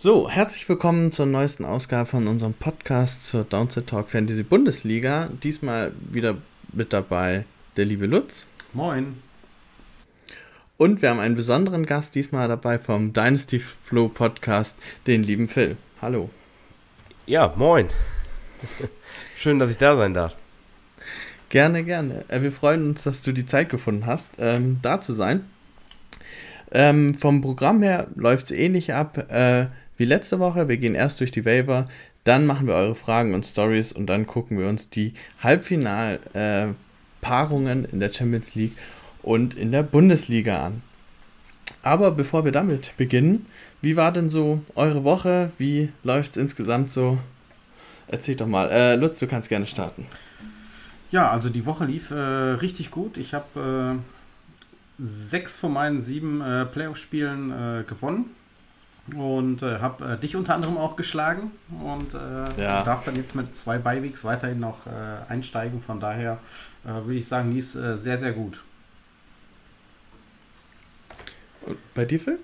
So, herzlich willkommen zur neuesten Ausgabe von unserem Podcast zur Downset Talk Fantasy Bundesliga. Diesmal wieder mit dabei der liebe Lutz. Moin. Und wir haben einen besonderen Gast diesmal dabei vom Dynasty Flow Podcast, den lieben Phil. Hallo. Ja, moin. Schön, dass ich da sein darf. Gerne, gerne. Äh, wir freuen uns, dass du die Zeit gefunden hast, ähm, da zu sein. Ähm, vom Programm her läuft es ähnlich ab. Äh, wie letzte Woche. Wir gehen erst durch die Waiver, dann machen wir eure Fragen und Stories und dann gucken wir uns die Halbfinal-Paarungen äh, in der Champions League und in der Bundesliga an. Aber bevor wir damit beginnen, wie war denn so eure Woche? Wie läuft es insgesamt so? Erzähl doch mal. Äh, Lutz, du kannst gerne starten. Ja, also die Woche lief äh, richtig gut. Ich habe äh, sechs von meinen sieben äh, Playoff-Spielen äh, gewonnen und äh, habe äh, dich unter anderem auch geschlagen und äh, ja. darf dann jetzt mit zwei Beiwegs weiterhin noch äh, einsteigen. Von daher äh, würde ich sagen, lief es äh, sehr, sehr gut. Und bei dir, Phil?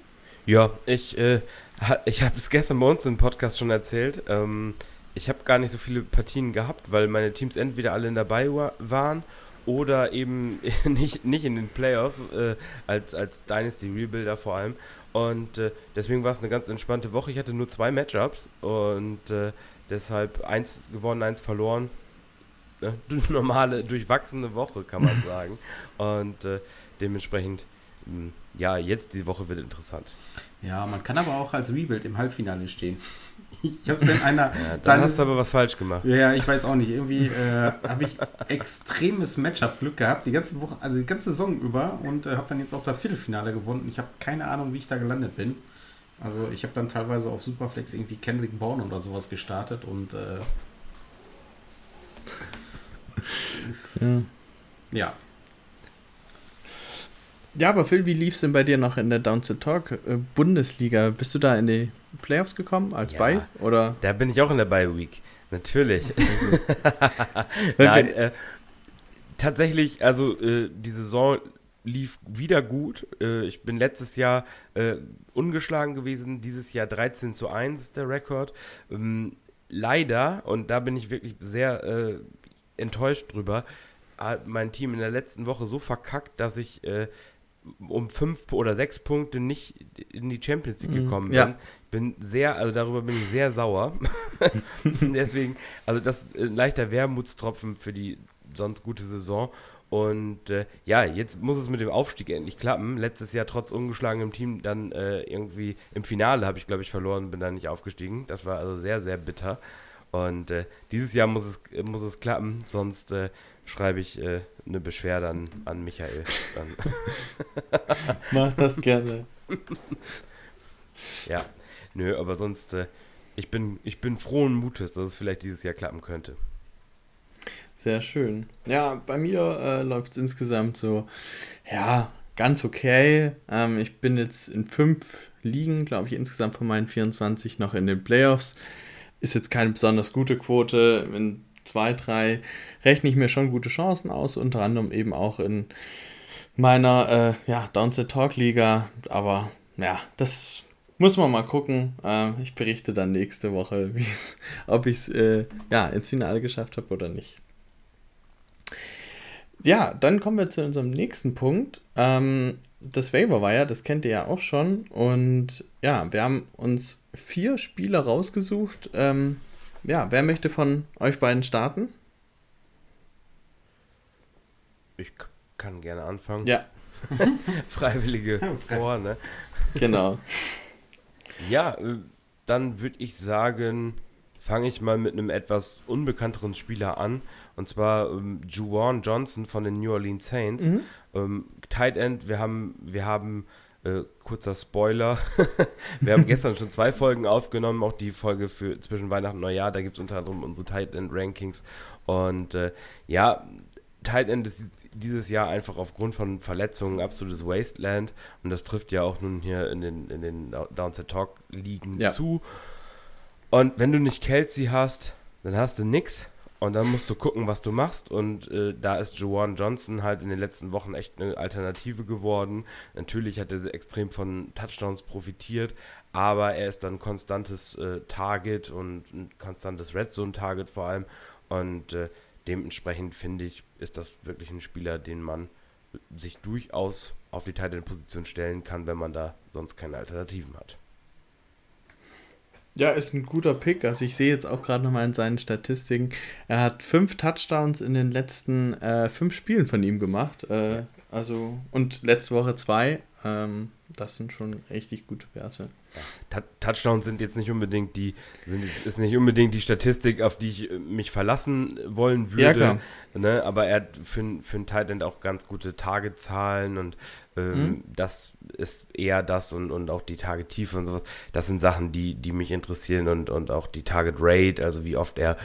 Ja, ich, ich habe es gestern bei uns im Podcast schon erzählt. Ähm, ich habe gar nicht so viele Partien gehabt, weil meine Teams entweder alle dabei waren oder eben nicht, nicht in den Playoffs, äh, als, als Dynasty Rebuilder vor allem. Und äh, deswegen war es eine ganz entspannte Woche. Ich hatte nur zwei Matchups und äh, deshalb eins gewonnen, eins verloren. Ne? Normale, durchwachsene Woche, kann man sagen. und äh, dementsprechend, mh, hm, ja, jetzt die Woche wird interessant. Ja, man kann aber auch als Rebuild im Halbfinale stehen. Ich habe es in einer. Ja, dann, dann, hast du aber was falsch gemacht. Ja, ich weiß auch nicht. Irgendwie äh, habe ich extremes Matchup-Glück gehabt, die ganze Woche, also die ganze Saison über und äh, habe dann jetzt auch das Viertelfinale gewonnen. Ich habe keine Ahnung, wie ich da gelandet bin. Also ich habe dann teilweise auf Superflex irgendwie Kendrick Bourne oder sowas gestartet und äh, ist, ja. ja. Ja, aber Phil, wie lief es denn bei dir noch in der Down to Talk äh, Bundesliga? Bist du da in die Playoffs gekommen als ja, Bye? Oder? Da bin ich auch in der Bye Week. Natürlich. Nein, äh, tatsächlich, also äh, die Saison lief wieder gut. Äh, ich bin letztes Jahr äh, ungeschlagen gewesen, dieses Jahr 13 zu 1 ist der Rekord. Ähm, leider, und da bin ich wirklich sehr äh, enttäuscht drüber, hat mein Team in der letzten Woche so verkackt, dass ich äh, um fünf oder sechs Punkte nicht in die Champions League mhm. gekommen bin. Ja. Bin sehr, also darüber bin ich sehr sauer. Deswegen, also das ist ein leichter Wermutstropfen für die sonst gute Saison. Und äh, ja, jetzt muss es mit dem Aufstieg endlich klappen. Letztes Jahr trotz ungeschlagenem Team dann äh, irgendwie im Finale habe ich, glaube ich, verloren, bin dann nicht aufgestiegen. Das war also sehr, sehr bitter. Und äh, dieses Jahr muss es, muss es klappen, sonst äh, schreibe ich äh, eine Beschwerde an, an Michael. Mach das gerne. ja, nö, aber sonst, äh, ich, bin, ich bin frohen Mutes, dass es vielleicht dieses Jahr klappen könnte. Sehr schön. Ja, bei mir äh, läuft es insgesamt so, ja, ganz okay. Ähm, ich bin jetzt in fünf Ligen, glaube ich, insgesamt von meinen 24 noch in den Playoffs. Ist jetzt keine besonders gute Quote. In zwei, drei rechne ich mir schon gute Chancen aus, unter anderem eben auch in meiner äh, ja, Downset Talk Liga. Aber ja, das muss man mal gucken. Äh, ich berichte dann nächste Woche, ob ich es äh, ja, ins Finale geschafft habe oder nicht. Ja, dann kommen wir zu unserem nächsten Punkt. Ähm, das Waiver Wire, das kennt ihr ja auch schon. Und ja, wir haben uns vier Spieler rausgesucht, ähm, ja, wer möchte von euch beiden starten? Ich kann gerne anfangen. Ja. Freiwillige vor, ne? Genau. Ja, äh, dann würde ich sagen, fange ich mal mit einem etwas unbekannteren Spieler an. Und zwar ähm, Juwan Johnson von den New Orleans Saints. Mhm. Ähm, Tight End, wir haben, wir haben äh, kurzer Spoiler. wir haben gestern schon zwei Folgen aufgenommen, auch die Folge für zwischen Weihnachten und Neujahr. Da gibt es unter anderem unsere Tight End Rankings. Und äh, ja, Tight End ist dieses Jahr einfach aufgrund von Verletzungen absolutes Wasteland. Und das trifft ja auch nun hier in den, in den Downset Talk Ligen ja. zu. Und wenn du nicht Kelsey hast, dann hast du nix. Und dann musst du gucken, was du machst. Und äh, da ist Joanne Johnson halt in den letzten Wochen echt eine Alternative geworden. Natürlich hat er extrem von Touchdowns profitiert, aber er ist dann ein konstantes äh, Target und ein konstantes Red Zone Target vor allem. Und äh, dementsprechend finde ich, ist das wirklich ein Spieler, den man sich durchaus auf die Titan-Position stellen kann, wenn man da sonst keine Alternativen hat. Ja, ist ein guter Pick. Also ich sehe jetzt auch gerade nochmal in seinen Statistiken, er hat fünf Touchdowns in den letzten äh, fünf Spielen von ihm gemacht. Äh, also und letzte Woche zwei. Ähm, das sind schon richtig gute Werte. Touchdowns sind jetzt nicht unbedingt die, sind, ist nicht unbedingt die Statistik, auf die ich äh, mich verlassen wollen würde. Ja. Ne? Aber er hat für, für einen Tight End auch ganz gute Targetzahlen und ähm, mhm. das ist eher das und, und auch die Targettiefe und sowas. Das sind Sachen, die, die mich interessieren und, und auch die Target Rate, also wie oft er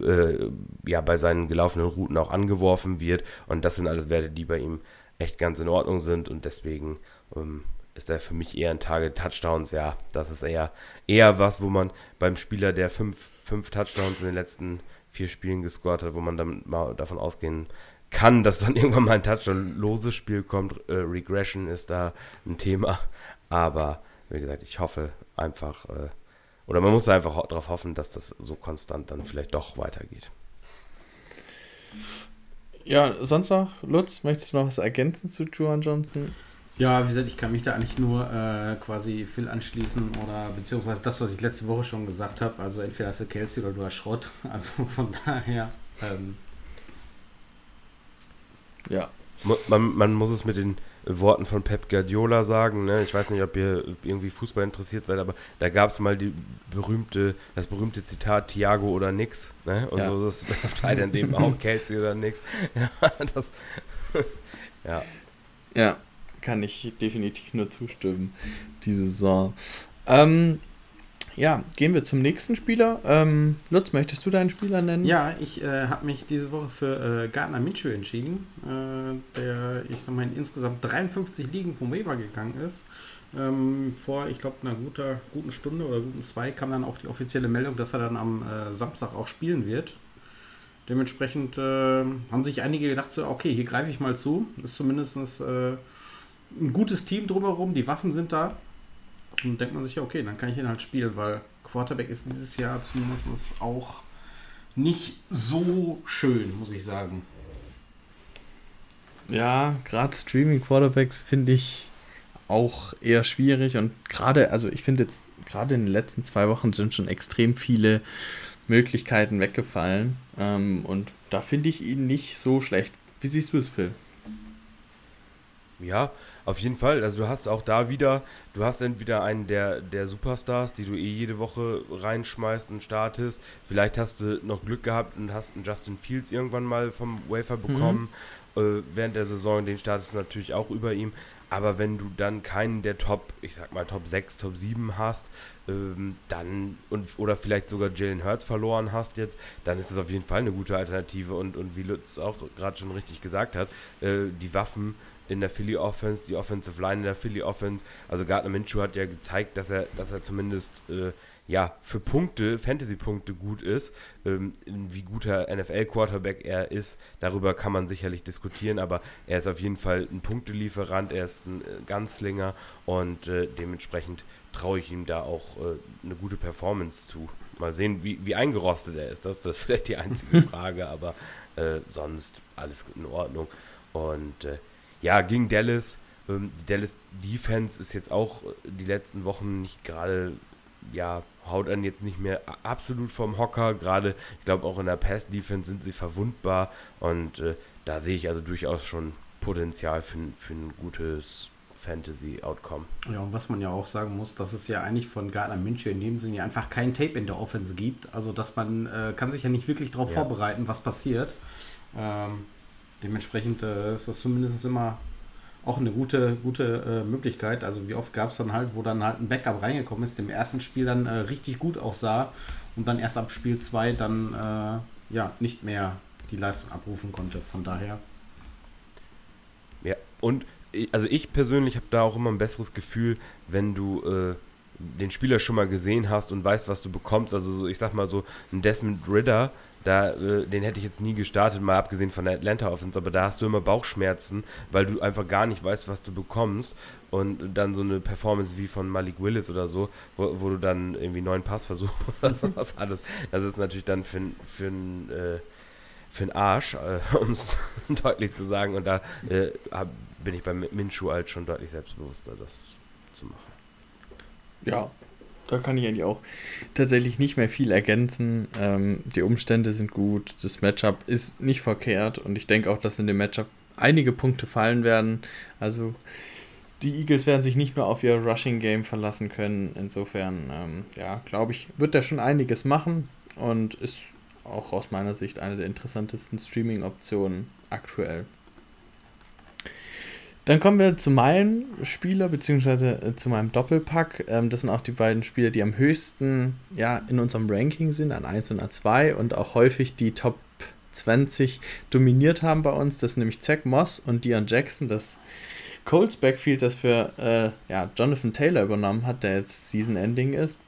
äh, ja bei seinen gelaufenen Routen auch angeworfen wird. Und das sind alles Werte, die bei ihm echt ganz in Ordnung sind und deswegen ähm, ist er für mich eher ein Target Touchdowns. Ja, das ist eher, eher was, wo man beim Spieler, der fünf, fünf Touchdowns in den letzten vier Spielen gescored hat, wo man dann mal davon ausgehen kann, dass dann irgendwann mal ein Touchdown-loses Spiel kommt. Äh, Regression ist da ein Thema. Aber wie gesagt, ich hoffe einfach, äh, oder man muss einfach darauf hoffen, dass das so konstant dann vielleicht doch weitergeht. Ja, sonst noch, Lutz, möchtest du noch was ergänzen zu Juan Johnson? Ja, wie gesagt, ich kann mich da eigentlich nur äh, quasi Phil anschließen oder beziehungsweise das, was ich letzte Woche schon gesagt habe. Also entweder hast du Kelsey oder du hast Schrott. Also von daher. Ähm, ja. Man, man muss es mit den Worten von Pep Guardiola sagen. Ne? Ich weiß nicht, ob ihr irgendwie Fußball interessiert seid, aber da gab es mal die berühmte, das berühmte Zitat Thiago oder nix. Ne? Und ja. so ist es auf Thailand eben auch Kelsey oder nix. Ja, das, ja. Ja, kann ich definitiv nur zustimmen, diese Saison. Ähm, ja, gehen wir zum nächsten Spieler. Ähm, Lutz, möchtest du deinen Spieler nennen? Ja, ich äh, habe mich diese Woche für äh, Gardner Minshew entschieden, äh, der, ich sag mal, in insgesamt 53 Ligen vom Waiver gegangen ist. Ähm, vor, ich glaube, einer guter, guten Stunde oder guten zwei kam dann auch die offizielle Meldung, dass er dann am äh, Samstag auch spielen wird. Dementsprechend äh, haben sich einige gedacht, so, okay, hier greife ich mal zu. Ist zumindest äh, ein gutes Team drumherum, die Waffen sind da. Und denkt man sich ja, okay, dann kann ich ihn halt spielen, weil Quarterback ist dieses Jahr zumindest auch nicht so schön, muss ich sagen. Ja, gerade Streaming Quarterbacks finde ich auch eher schwierig und gerade, also ich finde jetzt gerade in den letzten zwei Wochen sind schon extrem viele Möglichkeiten weggefallen ähm, und da finde ich ihn nicht so schlecht. Wie siehst du es, Phil? Ja, auf jeden Fall. Also du hast auch da wieder, du hast entweder einen der, der Superstars, die du eh jede Woche reinschmeißt und startest. Vielleicht hast du noch Glück gehabt und hast einen Justin Fields irgendwann mal vom Wafer mhm. bekommen. Mhm. Äh, während der Saison, den startest du natürlich auch über ihm. Aber wenn du dann keinen der Top, ich sag mal Top 6, Top 7 hast, ähm, dann und oder vielleicht sogar Jalen Hurts verloren hast jetzt, dann ist es auf jeden Fall eine gute Alternative. Und, und wie Lutz auch gerade schon richtig gesagt hat, äh, die Waffen in der Philly Offense, die Offensive Line in der Philly Offense. Also Gardner Minshew hat ja gezeigt, dass er, dass er zumindest äh, ja, für Punkte, Fantasy-Punkte gut ist. Ähm, wie guter NFL-Quarterback er ist, darüber kann man sicherlich diskutieren, aber er ist auf jeden Fall ein Punktelieferant, er ist ein äh, Ganzlinger und äh, dementsprechend traue ich ihm da auch äh, eine gute Performance zu. Mal sehen, wie, wie eingerostet er ist. Das, das ist vielleicht die einzige Frage, aber äh, sonst alles in Ordnung. Und äh, ja, gegen Dallas. Ähm, die Dallas Defense ist jetzt auch äh, die letzten Wochen nicht gerade, ja, haut einen jetzt nicht mehr absolut vom Hocker. Gerade, ich glaube, auch in der Pass-Defense sind sie verwundbar. Und äh, da sehe ich also durchaus schon Potenzial für, für ein gutes Fantasy-Outcome. Ja, und was man ja auch sagen muss, dass es ja eigentlich von Gardner München in dem Sinne einfach kein Tape in der Offense gibt. Also, dass man äh, kann sich ja nicht wirklich darauf ja. vorbereiten, was passiert. Ähm, dementsprechend äh, ist das zumindest immer auch eine gute, gute äh, Möglichkeit. Also wie oft gab es dann halt, wo dann halt ein Backup reingekommen ist, dem ersten Spiel dann äh, richtig gut aussah und dann erst ab Spiel 2 dann äh, ja nicht mehr die Leistung abrufen konnte. Von daher. Ja, und also ich persönlich habe da auch immer ein besseres Gefühl, wenn du äh, den Spieler schon mal gesehen hast und weißt, was du bekommst. Also so, ich sag mal so, ein Desmond Ritter da, äh, den hätte ich jetzt nie gestartet, mal abgesehen von der Atlanta Offense, aber da hast du immer Bauchschmerzen, weil du einfach gar nicht weißt, was du bekommst. Und dann so eine Performance wie von Malik Willis oder so, wo, wo du dann irgendwie neuen Passversuch oder was alles. Das ist natürlich dann für, für einen äh, für einen Arsch, äh, um es deutlich zu sagen. Und da äh, hab, bin ich beim Minshu halt schon deutlich selbstbewusster, das zu machen. Ja, da kann ich eigentlich auch tatsächlich nicht mehr viel ergänzen. Ähm, die Umstände sind gut, das Matchup ist nicht verkehrt und ich denke auch, dass in dem Matchup einige Punkte fallen werden. Also die Eagles werden sich nicht nur auf ihr Rushing Game verlassen können. Insofern, ähm, ja, glaube ich, wird er schon einiges machen und ist auch aus meiner Sicht eine der interessantesten Streaming-Optionen aktuell. Dann kommen wir zu meinem Spieler, beziehungsweise äh, zu meinem Doppelpack. Ähm, das sind auch die beiden Spieler, die am höchsten ja, in unserem Ranking sind, an 1 und an 2 und auch häufig die Top 20 dominiert haben bei uns. Das sind nämlich Zach Moss und Dion Jackson, das Colts Backfield, das für äh, ja, Jonathan Taylor übernommen hat, der jetzt Season Ending ist.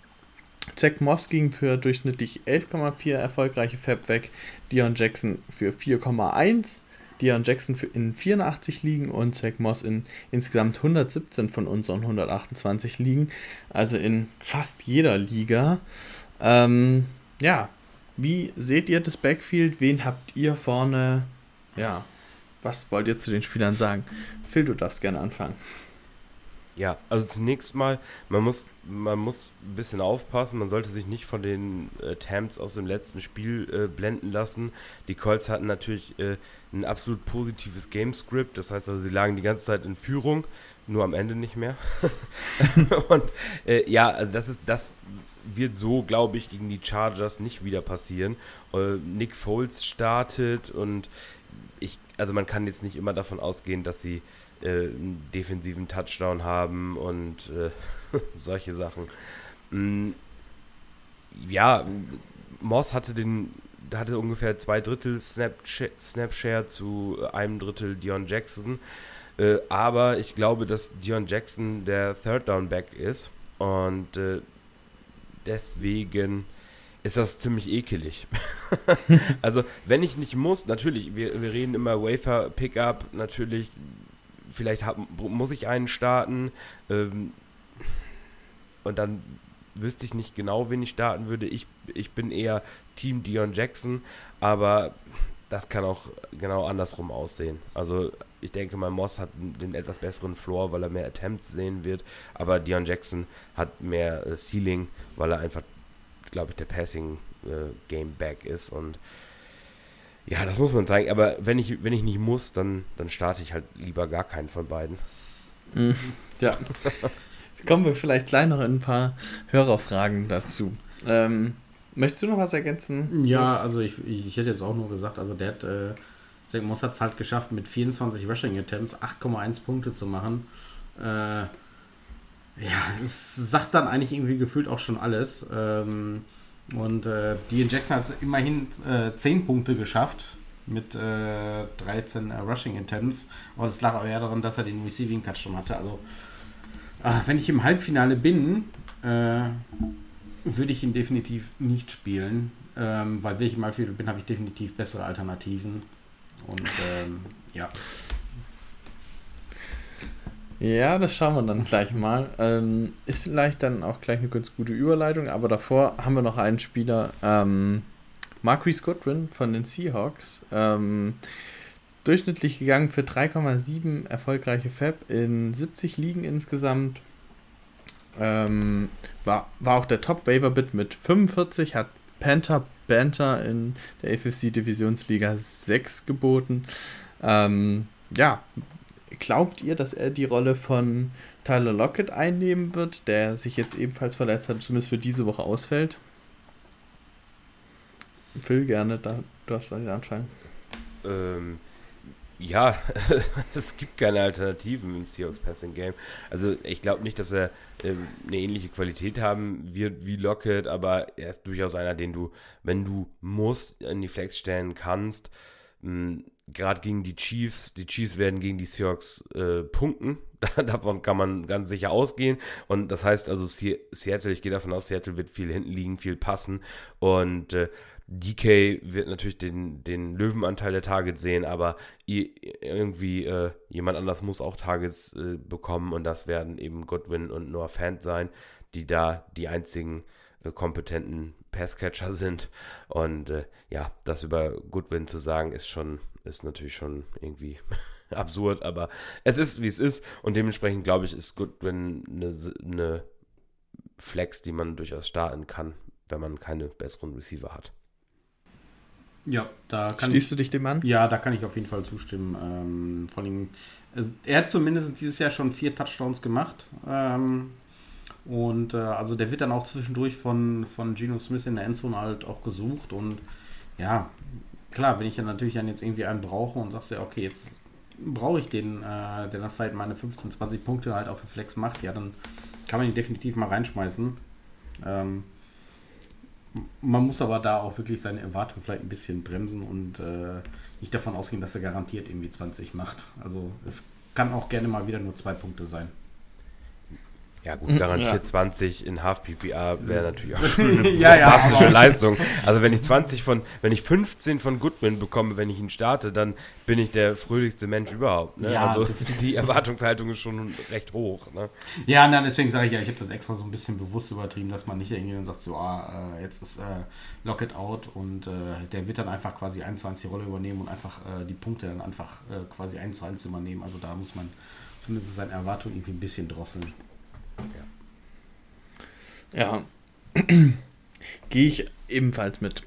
Zach Moss ging für durchschnittlich 11,4 erfolgreiche Fab weg, Dion Jackson für 4,1, Dion Jackson in 84 Ligen und Zach Moss in insgesamt 117 von unseren 128 Ligen, also in fast jeder Liga. Ähm, ja, wie seht ihr das Backfield? Wen habt ihr vorne? Ja, was wollt ihr zu den Spielern sagen? Phil, du darfst gerne anfangen. Ja, also zunächst mal, man muss, man muss ein bisschen aufpassen, man sollte sich nicht von den äh, Tams aus dem letzten Spiel äh, blenden lassen. Die Colts hatten natürlich äh, ein absolut positives Gamescript, das heißt also, sie lagen die ganze Zeit in Führung, nur am Ende nicht mehr. Und äh, ja, also das ist, das wird so, glaube ich, gegen die Chargers nicht wieder passieren. Äh, Nick Foles startet und ich, also man kann jetzt nicht immer davon ausgehen, dass sie äh, einen defensiven Touchdown haben und äh, solche Sachen. Mm, ja, Moss hatte den hatte ungefähr zwei Drittel Snapshare zu einem Drittel Dion Jackson. Äh, aber ich glaube, dass Dion Jackson der Third Down Back ist und äh, deswegen ist das ziemlich ekelig. also, wenn ich nicht muss, natürlich, wir, wir reden immer Wafer Pickup, natürlich vielleicht hab, muss ich einen starten ähm, und dann wüsste ich nicht genau, wen ich starten würde. Ich, ich bin eher Team Dion Jackson, aber das kann auch genau andersrum aussehen. Also ich denke mal, Moss hat den etwas besseren Floor, weil er mehr Attempts sehen wird, aber Dion Jackson hat mehr äh, Ceiling, weil er einfach, glaube ich, der Passing äh, Game Back ist und ja, das muss man sagen. Aber wenn ich, wenn ich nicht muss, dann, dann starte ich halt lieber gar keinen von beiden. Mhm. Ja. Kommen wir vielleicht gleich noch in ein paar Hörerfragen dazu. Ähm, möchtest du noch was ergänzen? Ja, also ich, ich hätte jetzt auch nur gesagt, also der hat, äh, Zach Moss hat es halt geschafft, mit 24 Rushing Attempts 8,1 Punkte zu machen. Äh, ja, es sagt dann eigentlich irgendwie gefühlt auch schon alles. Ähm, und äh, Dean Jackson hat immerhin äh, 10 Punkte geschafft mit äh, 13 äh, Rushing Attempts. Aber das lag auch eher daran, dass er den Receiving Touchdown hatte. Also, äh, wenn ich im Halbfinale bin, äh, würde ich ihn definitiv nicht spielen. Ähm, weil wenn ich im Halbfinale bin, habe ich definitiv bessere Alternativen. Und ähm, ja. Ja, das schauen wir dann gleich mal. Ähm, ist vielleicht dann auch gleich eine ganz gute Überleitung, aber davor haben wir noch einen Spieler, ähm, Marquis Goodwin von den Seahawks. Ähm, durchschnittlich gegangen für 3,7 erfolgreiche Fab in 70 Ligen insgesamt. Ähm, war, war auch der Top-Waiver-Bit mit 45, hat Panther Banter in der AFC Divisionsliga 6 geboten. Ähm, ja, Glaubt ihr, dass er die Rolle von Tyler Lockett einnehmen wird, der sich jetzt ebenfalls verletzt hat, zumindest für diese Woche ausfällt? Phil, gerne, da darfst du anfangen. Ähm, ja, es gibt keine Alternativen im Seahawks Passing Game. Also ich glaube nicht, dass er ähm, eine ähnliche Qualität haben wird wie Lockett, aber er ist durchaus einer, den du, wenn du musst, in die Flex stellen kannst. Hm, gerade gegen die Chiefs, die Chiefs werden gegen die Seahawks äh, punkten. davon kann man ganz sicher ausgehen. Und das heißt also, Seattle, ich gehe davon aus, Seattle wird viel hinten liegen, viel passen. Und äh, DK wird natürlich den, den Löwenanteil der Targets sehen, aber irgendwie äh, jemand anders muss auch Targets äh, bekommen und das werden eben Godwin und Noah Fant sein, die da die einzigen kompetenten Passcatcher sind. Und äh, ja, das über Goodwin zu sagen, ist schon, ist natürlich schon irgendwie absurd, aber es ist, wie es ist. Und dementsprechend, glaube ich, ist Goodwin eine, eine Flex, die man durchaus starten kann, wenn man keine besseren Receiver hat. Ja, da kann Schließt ich, du dich dem an? Ja, da kann ich auf jeden Fall zustimmen. Ähm, vor allem, also er hat zumindest dieses Jahr schon vier Touchdowns gemacht. Ähm, und äh, also der wird dann auch zwischendurch von, von Geno Smith in der Endzone halt auch gesucht. Und ja, klar, wenn ich dann natürlich dann jetzt irgendwie einen brauche und sagst ja, okay, jetzt brauche ich den, äh, der dann vielleicht meine 15, 20 Punkte halt auf der Flex macht, ja, dann kann man ihn definitiv mal reinschmeißen. Ähm, man muss aber da auch wirklich seine Erwartungen vielleicht ein bisschen bremsen und äh, nicht davon ausgehen, dass er garantiert irgendwie 20 macht. Also es kann auch gerne mal wieder nur zwei Punkte sein. Ja, gut, garantiert ja. 20 in Half PPA wäre natürlich auch schon eine ja, ja, Leistung. Also wenn ich 20 von, wenn ich 15 von Goodman bekomme, wenn ich ihn starte, dann bin ich der fröhlichste Mensch überhaupt. Ne? Ja, also die Erwartungshaltung ist schon recht hoch. Ne? Ja, nein, deswegen sage ich ja, ich habe das extra so ein bisschen bewusst übertrieben, dass man nicht irgendwie dann sagt, so, ah, äh, jetzt ist äh, Locket out und äh, der wird dann einfach quasi 1 zu 1 die Rolle übernehmen und einfach äh, die Punkte dann einfach äh, quasi 1 zu 1 übernehmen. Also da muss man zumindest seine Erwartungen irgendwie ein bisschen drosseln. Ja. ja. Gehe ich ebenfalls mit.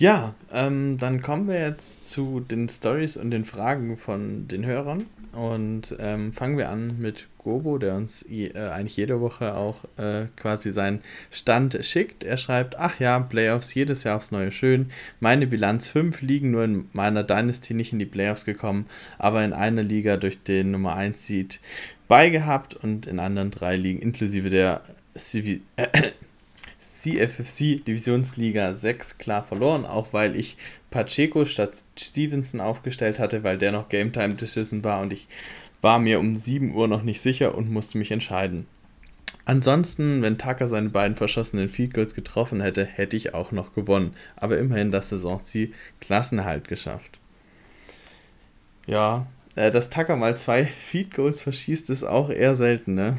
Ja, ähm, dann kommen wir jetzt zu den Stories und den Fragen von den Hörern. Und ähm, fangen wir an mit Gobo, der uns je, äh, eigentlich jede Woche auch äh, quasi seinen Stand schickt. Er schreibt, ach ja, Playoffs jedes Jahr aufs Neue schön. Meine Bilanz 5 liegen nur in meiner Dynasty nicht in die Playoffs gekommen, aber in einer Liga durch den Nummer 1 Seed beigehabt und in anderen drei Ligen inklusive der CV, äh, CFFC Divisionsliga 6 klar verloren, auch weil ich Pacheco statt Stevenson aufgestellt hatte, weil der noch Game Time Decision war und ich war mir um 7 Uhr noch nicht sicher und musste mich entscheiden. Ansonsten, wenn Tucker seine beiden verschossenen Field Goals getroffen hätte, hätte ich auch noch gewonnen. Aber immerhin das Saisonziel Klassenerhalt geschafft. Ja, äh, dass Tucker mal zwei Feed Goals verschießt, ist auch eher selten, ne?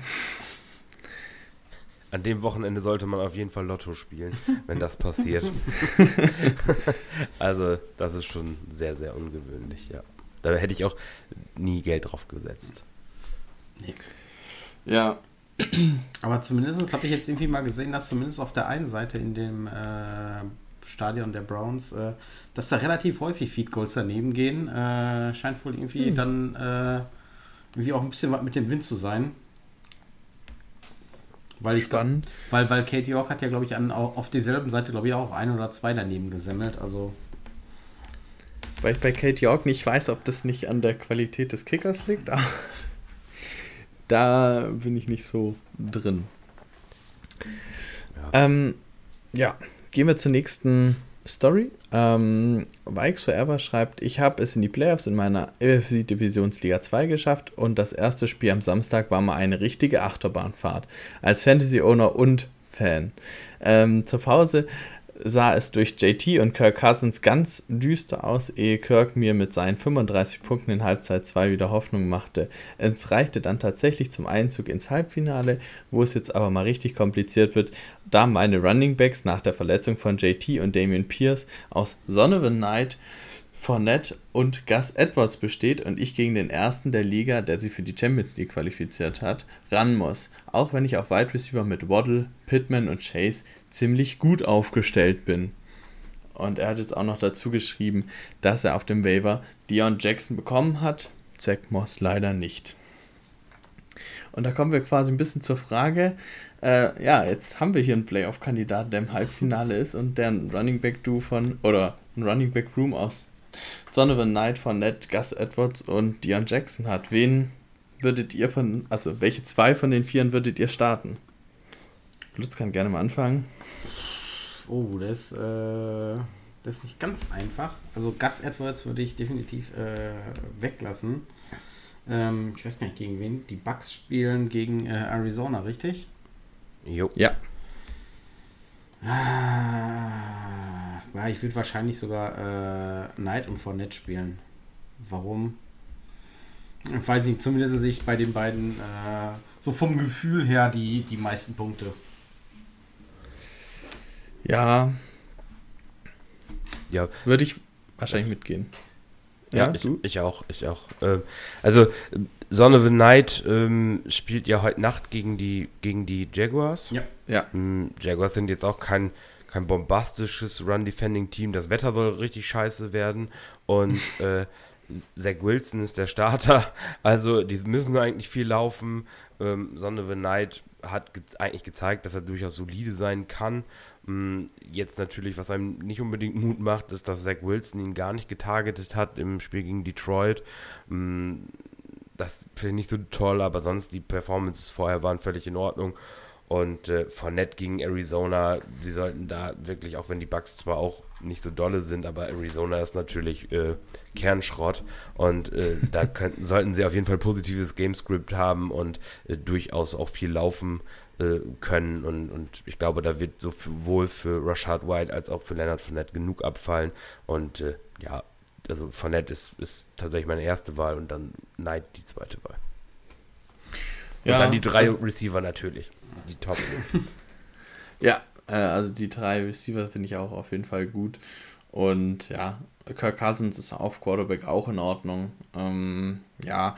An dem Wochenende sollte man auf jeden Fall Lotto spielen, wenn das passiert. also, das ist schon sehr, sehr ungewöhnlich, ja. Da hätte ich auch nie Geld drauf gesetzt. Nee. Ja. Aber zumindest habe ich jetzt irgendwie mal gesehen, dass zumindest auf der einen Seite in dem äh, Stadion der Browns, äh, dass da relativ häufig Feed Goals daneben gehen. Äh, scheint wohl irgendwie hm. dann äh, irgendwie auch ein bisschen was mit dem Wind zu sein. Weil ich dann, weil, weil Katie York hat ja, glaube ich, an, auf derselben Seite, glaube ich, auch ein oder zwei daneben gesammelt. Also. Weil ich bei Kate York nicht weiß, ob das nicht an der Qualität des Kickers liegt, aber da bin ich nicht so drin. Ja. Ähm, ja, gehen wir zur nächsten Story. Ähm, Vikes Forever schreibt, ich habe es in die Playoffs in meiner AFC Divisionsliga 2 geschafft und das erste Spiel am Samstag war mal eine richtige Achterbahnfahrt. Als Fantasy-Owner und Fan. Ähm, zur Pause sah es durch JT und Kirk Cousins ganz düster aus, ehe Kirk mir mit seinen 35 Punkten in Halbzeit 2 wieder Hoffnung machte. Es reichte dann tatsächlich zum Einzug ins Halbfinale, wo es jetzt aber mal richtig kompliziert wird, da meine Running Backs nach der Verletzung von JT und Damian Pierce aus Donovan Knight Fournette und Gus Edwards besteht und ich gegen den ersten der Liga, der sie für die Champions League qualifiziert hat, ran muss. Auch wenn ich auf Wide Receiver mit Waddle, Pittman und Chase ziemlich gut aufgestellt bin. Und er hat jetzt auch noch dazu geschrieben, dass er auf dem Waiver Dion Jackson bekommen hat, Zach Moss leider nicht. Und da kommen wir quasi ein bisschen zur Frage, äh, ja, jetzt haben wir hier einen Playoff-Kandidaten, der im Halbfinale ist und der ein Running Back Du von, oder ein Running Back Room aus Donovan Knight von Ned, Gus Edwards und Dion Jackson hat. Wen würdet ihr von, also welche zwei von den Vieren würdet ihr starten? Lutz kann gerne mal anfangen. Oh, das, äh, das ist nicht ganz einfach. Also Gus Edwards würde ich definitiv äh, weglassen. Ähm, ich weiß gar nicht gegen wen. Die Bucks spielen gegen äh, Arizona, richtig? Jo. Ja. Ah ich würde wahrscheinlich sogar äh, Knight und Fournette spielen. Warum? Ich weiß nicht, zumindest sehe ich bei den beiden äh, so vom Gefühl her die, die meisten Punkte. Ja. Ja. Würde ich wahrscheinlich mitgehen. Ja, ja ich, ich, auch, ich auch. Ähm, also Son of the Night ähm, spielt ja heute Nacht gegen die, gegen die Jaguars. Ja. ja. Ähm, Jaguars sind jetzt auch kein, kein bombastisches Run-Defending-Team. Das Wetter soll richtig scheiße werden. Und äh, Zach Wilson ist der Starter. Also die müssen eigentlich viel laufen. Ähm, Son of the Night hat ge eigentlich gezeigt, dass er durchaus solide sein kann. Mm, jetzt natürlich, was einem nicht unbedingt Mut macht, ist, dass Zach Wilson ihn gar nicht getargetet hat im Spiel gegen Detroit. Das finde ich nicht so toll, aber sonst die Performances vorher waren völlig in Ordnung. Und äh, Fournette gegen Arizona, sie sollten da wirklich, auch wenn die Bugs zwar auch nicht so dolle sind, aber Arizona ist natürlich äh, Kernschrott. Und äh, da könnten, sollten sie auf jeden Fall positives Gamescript haben und äh, durchaus auch viel laufen äh, können. Und, und ich glaube, da wird sowohl für Rashad White als auch für Leonard Fournette genug abfallen. Und äh, ja, also Fournette ist, ist tatsächlich meine erste Wahl und dann Knight die zweite Wahl. Und ja, dann die drei also, Receiver natürlich die top ja, äh, also die drei Receiver finde ich auch auf jeden Fall gut. Und ja, Kirk Cousins ist auf Quarterback auch in Ordnung. Ähm, ja,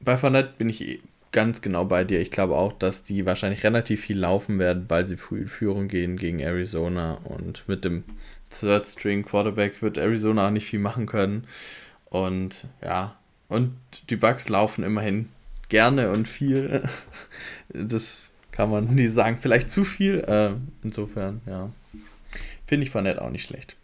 bei Fournette bin ich eh ganz genau bei dir. Ich glaube auch, dass die wahrscheinlich relativ viel laufen werden, weil sie früh in Führung gehen gegen Arizona. Und mit dem Third String Quarterback wird Arizona auch nicht viel machen können. Und ja, und die Bugs laufen immerhin gerne und viel. Das kann man nie sagen. Vielleicht zu viel. Äh, insofern, ja. Finde ich von nett auch nicht schlecht.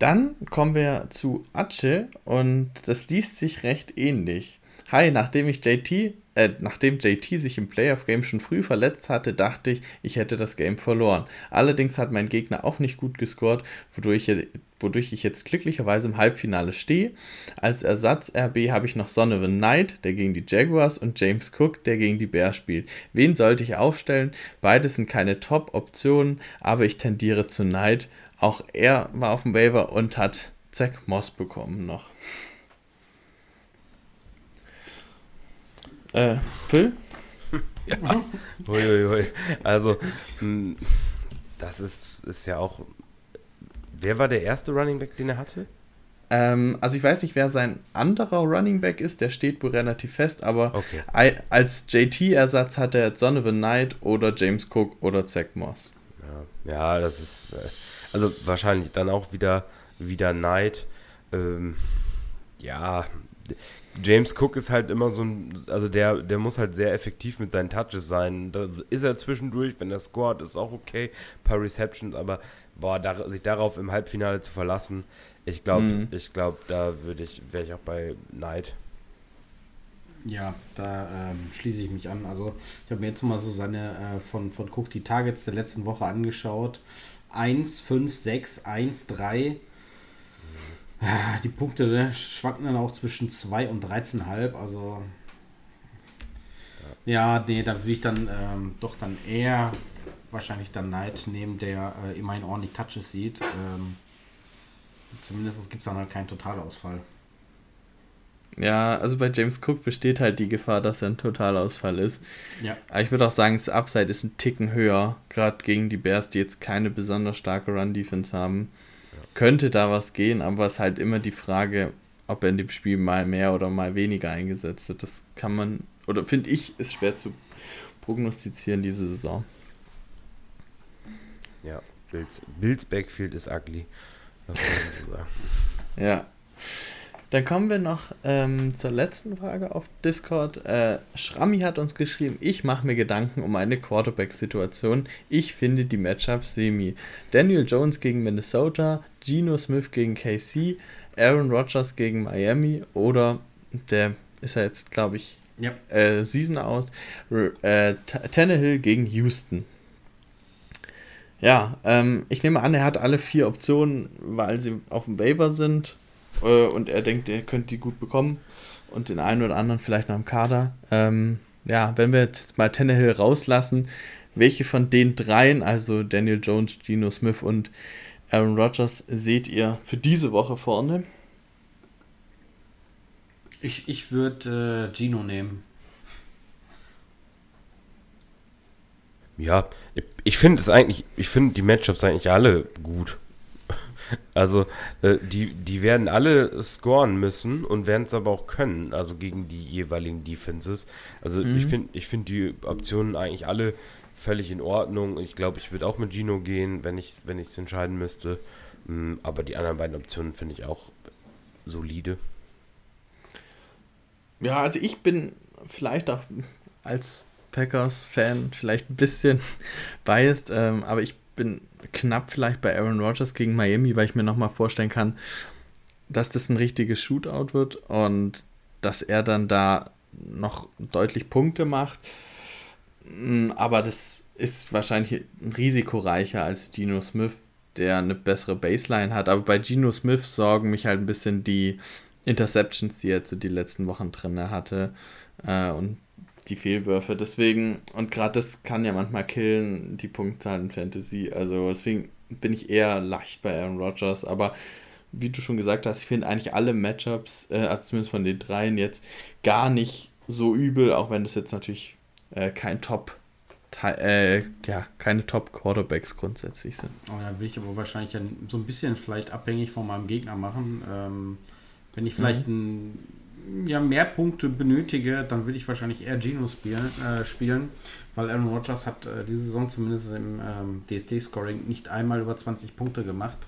Dann kommen wir zu Atsche und das liest sich recht ähnlich. Hi, nachdem ich JT, äh, nachdem JT sich im Playoff Game schon früh verletzt hatte, dachte ich, ich hätte das Game verloren. Allerdings hat mein Gegner auch nicht gut gescored, wodurch, wodurch ich jetzt glücklicherweise im Halbfinale stehe. Als Ersatz RB habe ich noch Sonovan Knight, der gegen die Jaguars, und James Cook, der gegen die Bears spielt. Wen sollte ich aufstellen? Beide sind keine Top-Optionen, aber ich tendiere zu Knight. Auch er war auf dem Waiver und hat Zach Moss bekommen noch. Äh, Phil? ja. Uiuiui. Also, hm, das ist, ist ja auch. Wer war der erste Running Back, den er hatte? Ähm, also ich weiß nicht, wer sein anderer Running Back ist, der steht wohl relativ fest, aber okay. als JT-Ersatz hat er Donovan Knight oder James Cook oder Zach Moss. Ja, ja das ist. Äh, also wahrscheinlich dann auch wieder, wieder Knight. Ähm, ja, James Cook ist halt immer so ein, also der, der muss halt sehr effektiv mit seinen Touches sein. Da ist er zwischendurch, wenn er scored, ist auch okay. Ein paar Receptions, aber boah, da, sich darauf im Halbfinale zu verlassen, ich glaube, mhm. ich glaube, da würde ich, wäre ich auch bei Knight. Ja, da ähm, schließe ich mich an. Also ich habe mir jetzt mal so seine äh, von, von Cook die Targets der letzten Woche angeschaut. 1, 5, 6, 1, 3. Die Punkte ne, schwanken dann auch zwischen 2 und 13,5. Also. Ja, nee, da würde ich dann ähm, doch dann eher wahrscheinlich dann Knight nehmen, der äh, immerhin ordentlich Touches sieht. Ähm, zumindest gibt es dann halt keinen Totalausfall. Ja, also bei James Cook besteht halt die Gefahr, dass er ein Totalausfall ist. Ja. Aber ich würde auch sagen, das Upside ist ein Ticken höher, gerade gegen die Bears, die jetzt keine besonders starke Run-Defense haben könnte da was gehen, aber es ist halt immer die Frage, ob er in dem Spiel mal mehr oder mal weniger eingesetzt wird. Das kann man, oder finde ich, ist schwer zu prognostizieren diese Saison. Ja, Bills, Bills Backfield ist ugly. Das muss man so sagen. ja. Dann kommen wir noch ähm, zur letzten Frage auf Discord. Äh, Schrammi hat uns geschrieben, ich mache mir Gedanken um eine Quarterback-Situation. Ich finde die Matchups semi. Daniel Jones gegen Minnesota, Geno Smith gegen KC, Aaron Rodgers gegen Miami oder der ist ja jetzt, glaube ich, ja. äh, Season aus, äh, Tannehill gegen Houston. Ja, ähm, ich nehme an, er hat alle vier Optionen, weil sie auf dem Waiver sind äh, und er denkt, er könnte die gut bekommen und den einen oder anderen vielleicht noch im Kader. Ähm, ja, wenn wir jetzt mal Tannehill rauslassen, welche von den dreien, also Daniel Jones, Geno Smith und Aaron Rodgers, seht ihr für diese Woche vorne? Ich, ich würde äh, Gino nehmen. Ja, ich finde es eigentlich, ich finde die Matchups eigentlich alle gut. Also, äh, die, die werden alle scoren müssen und werden es aber auch können, also gegen die jeweiligen Defenses. Also, mhm. ich finde ich find die Optionen eigentlich alle völlig in Ordnung. Ich glaube, ich würde auch mit Gino gehen, wenn ich es wenn entscheiden müsste. Mm, aber die anderen beiden Optionen finde ich auch solide. Ja, also ich bin vielleicht auch als Packers-Fan vielleicht ein bisschen biased, ähm, aber ich bin knapp vielleicht bei Aaron Rodgers gegen Miami, weil ich mir nochmal vorstellen kann, dass das ein richtiges Shootout wird und dass er dann da noch deutlich Punkte macht. Mm, aber das ist wahrscheinlich risikoreicher als Geno Smith, der eine bessere Baseline hat. Aber bei Geno Smith sorgen mich halt ein bisschen die Interceptions, die er zu die letzten Wochen drin hatte. Äh, und die Fehlwürfe. Deswegen, und gerade das kann ja manchmal killen, die Punktzahlen in Fantasy. Also deswegen bin ich eher leicht bei Aaron Rodgers. Aber wie du schon gesagt hast, ich finde eigentlich alle Matchups, äh, also zumindest von den dreien jetzt, gar nicht so übel, auch wenn das jetzt natürlich äh, kein Top, äh, ja, keine Top Quarterbacks grundsätzlich sind. Oh, da will ich aber wahrscheinlich so ein bisschen vielleicht abhängig von meinem Gegner machen. Ähm, wenn ich vielleicht mhm. ein ja, mehr Punkte benötige, dann würde ich wahrscheinlich eher Geno spielen, äh, spielen weil Aaron Rodgers hat äh, diese Saison zumindest im ähm, DSD-Scoring nicht einmal über 20 Punkte gemacht.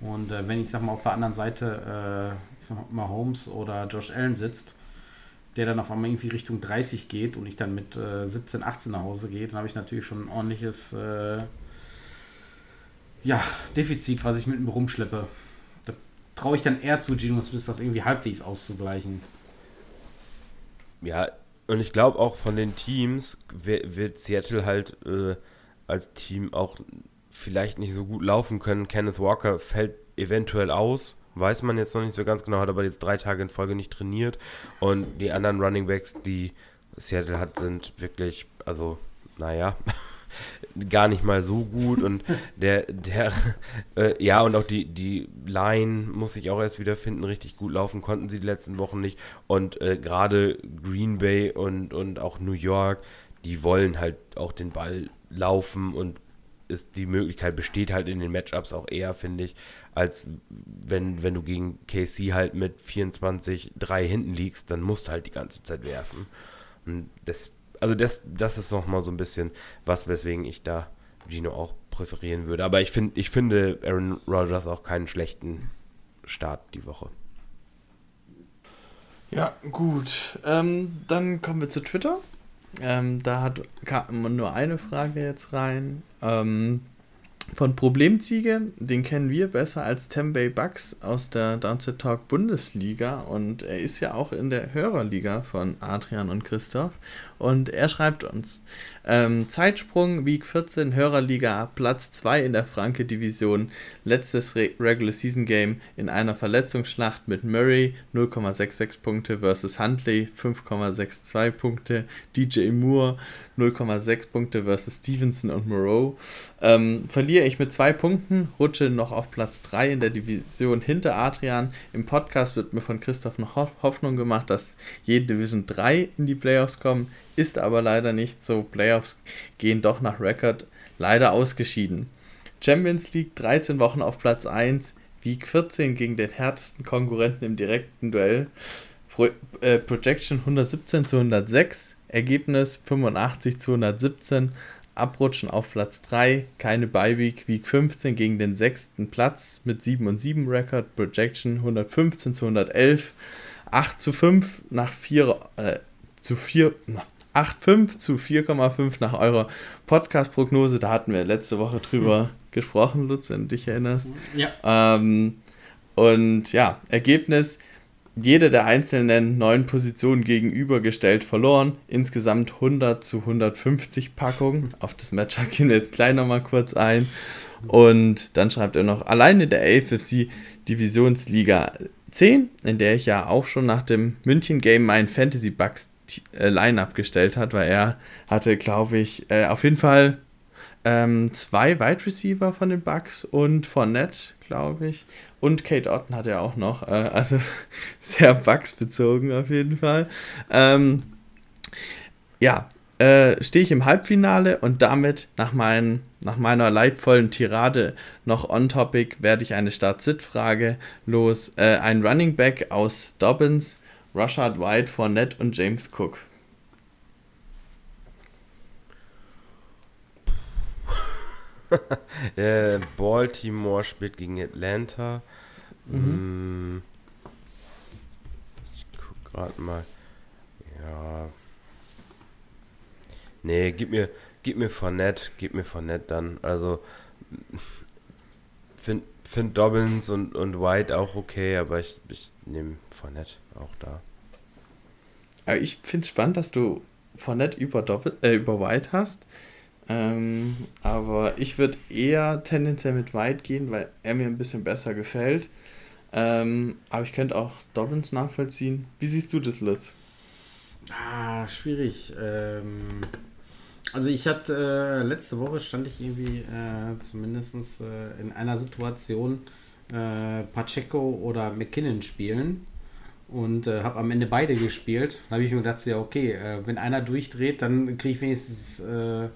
Und äh, wenn ich sag mal auf der anderen Seite, äh, ich sag mal Holmes oder Josh Allen sitzt, der dann auf einmal irgendwie Richtung 30 geht und ich dann mit 17, äh, 18 nach Hause gehe, dann habe ich natürlich schon ein ordentliches äh, ja, Defizit, was ich mit mir rumschleppe traue ich dann eher zu Geno Smith, das irgendwie halbwegs auszugleichen. Ja, und ich glaube auch von den Teams wird Seattle halt äh, als Team auch vielleicht nicht so gut laufen können. Kenneth Walker fällt eventuell aus. Weiß man jetzt noch nicht so ganz genau, hat aber jetzt drei Tage in Folge nicht trainiert. Und die anderen Running Backs, die Seattle hat, sind wirklich, also, naja. gar nicht mal so gut und der, der, äh, ja, und auch die, die Line muss sich auch erst wieder finden, richtig gut laufen konnten sie die letzten Wochen nicht und äh, gerade Green Bay und, und auch New York, die wollen halt auch den Ball laufen und ist die Möglichkeit besteht halt in den Matchups auch eher, finde ich, als wenn, wenn du gegen KC halt mit 24-3 hinten liegst, dann musst du halt die ganze Zeit werfen. Und das also das, das ist noch mal so ein bisschen was, weswegen ich da Gino auch präferieren würde. Aber ich, find, ich finde Aaron Rodgers auch keinen schlechten Start die Woche. Ja, gut. Ähm, dann kommen wir zu Twitter. Ähm, da hat nur eine Frage jetzt rein. Ähm, von Problemziege, den kennen wir besser als Tembay Bucks aus der Downset Talk Bundesliga und er ist ja auch in der Hörerliga von Adrian und Christoph und er schreibt uns, ähm, Zeitsprung Week 14 Hörerliga Platz 2 in der Franke Division, letztes Re Regular Season Game in einer Verletzungsschlacht mit Murray 0,66 Punkte versus Huntley 5,62 Punkte, DJ Moore 0,6 Punkte versus Stevenson und Moreau. Ähm, verliere ich mit zwei Punkten, rutsche noch auf Platz 3 in der Division hinter Adrian. Im Podcast wird mir von Christoph noch Hoffnung gemacht, dass jede Division 3 in die Playoffs kommen ist aber leider nicht so. Playoffs gehen doch nach Record leider ausgeschieden. Champions League 13 Wochen auf Platz 1, Week 14 gegen den härtesten Konkurrenten im direkten Duell. Pro, äh, Projection 117 zu 106, Ergebnis 85 zu 117, Abrutschen auf Platz 3, keine Bye-Week, Week. 15 gegen den sechsten Platz mit 7 und 7 Record, Projection 115 zu 111, 8 zu 5 nach 4, äh, zu 4, 8,5 zu 4,5 nach eurer Podcast-Prognose. Da hatten wir letzte Woche drüber mhm. gesprochen, Lutz, wenn du dich erinnerst. Ja. Ähm, und ja, Ergebnis: jede der einzelnen neun Positionen gegenübergestellt verloren. Insgesamt 100 zu 150 Packungen. Auf das Matchup gehen wir jetzt gleich nochmal kurz ein. Und dann schreibt er noch: alleine der AFC Divisionsliga 10, in der ich ja auch schon nach dem München Game meinen Fantasy Bucks äh, Line-Up gestellt hat, weil er hatte, glaube ich, äh, auf jeden Fall ähm, zwei Wide Receiver von den Bucks und Fournette, glaube ich. Und Kate Otten hat er auch noch. Äh, also sehr Bucks bezogen auf jeden Fall. Ähm, ja, äh, stehe ich im Halbfinale und damit nach, mein, nach meiner leidvollen Tirade noch on topic werde ich eine Start-Sit-Frage los. Äh, ein Running Back aus Dobbins, Rashad White, Fournette und James Cook. äh, Baltimore spielt gegen Atlanta. Mhm. Mm. Ich guck gerade mal. Ja. Nee, gib mir, gib mir Fournette, gib mir Fournette dann. Also, finde find Dobbins und, und White auch okay, aber ich, ich nehme Fournette auch da. Aber ich finde es spannend, dass du Fournette über, Doppel, äh, über White hast. Ähm, aber ich würde eher tendenziell mit White gehen, weil er mir ein bisschen besser gefällt. Ähm, aber ich könnte auch Dobbins nachvollziehen. Wie siehst du das, Lutz? Ah, schwierig. Ähm, also ich hatte äh, letzte Woche stand ich irgendwie äh, zumindest äh, in einer Situation äh, Pacheco oder McKinnon spielen und äh, habe am Ende beide gespielt. Da habe ich mir gedacht, ja okay, äh, wenn einer durchdreht, dann kriege ich wenigstens äh,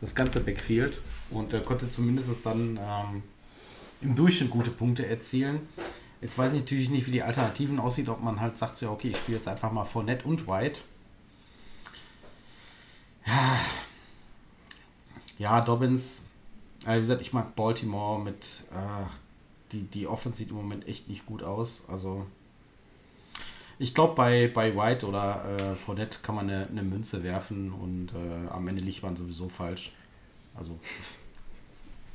das ganze Backfield und äh, konnte zumindest dann ähm, im Durchschnitt gute Punkte erzielen. Jetzt weiß ich natürlich nicht, wie die Alternativen aussieht, ob man halt sagt, ja okay, ich spiele jetzt einfach mal Fournette und White. Ja, ja Dobbins, äh, wie gesagt, ich mag Baltimore mit, äh, die, die Offense sieht im Moment echt nicht gut aus. Also ich glaube, bei, bei White oder äh, Fournette kann man eine, eine Münze werfen und äh, am Ende liegt man sowieso falsch. Also.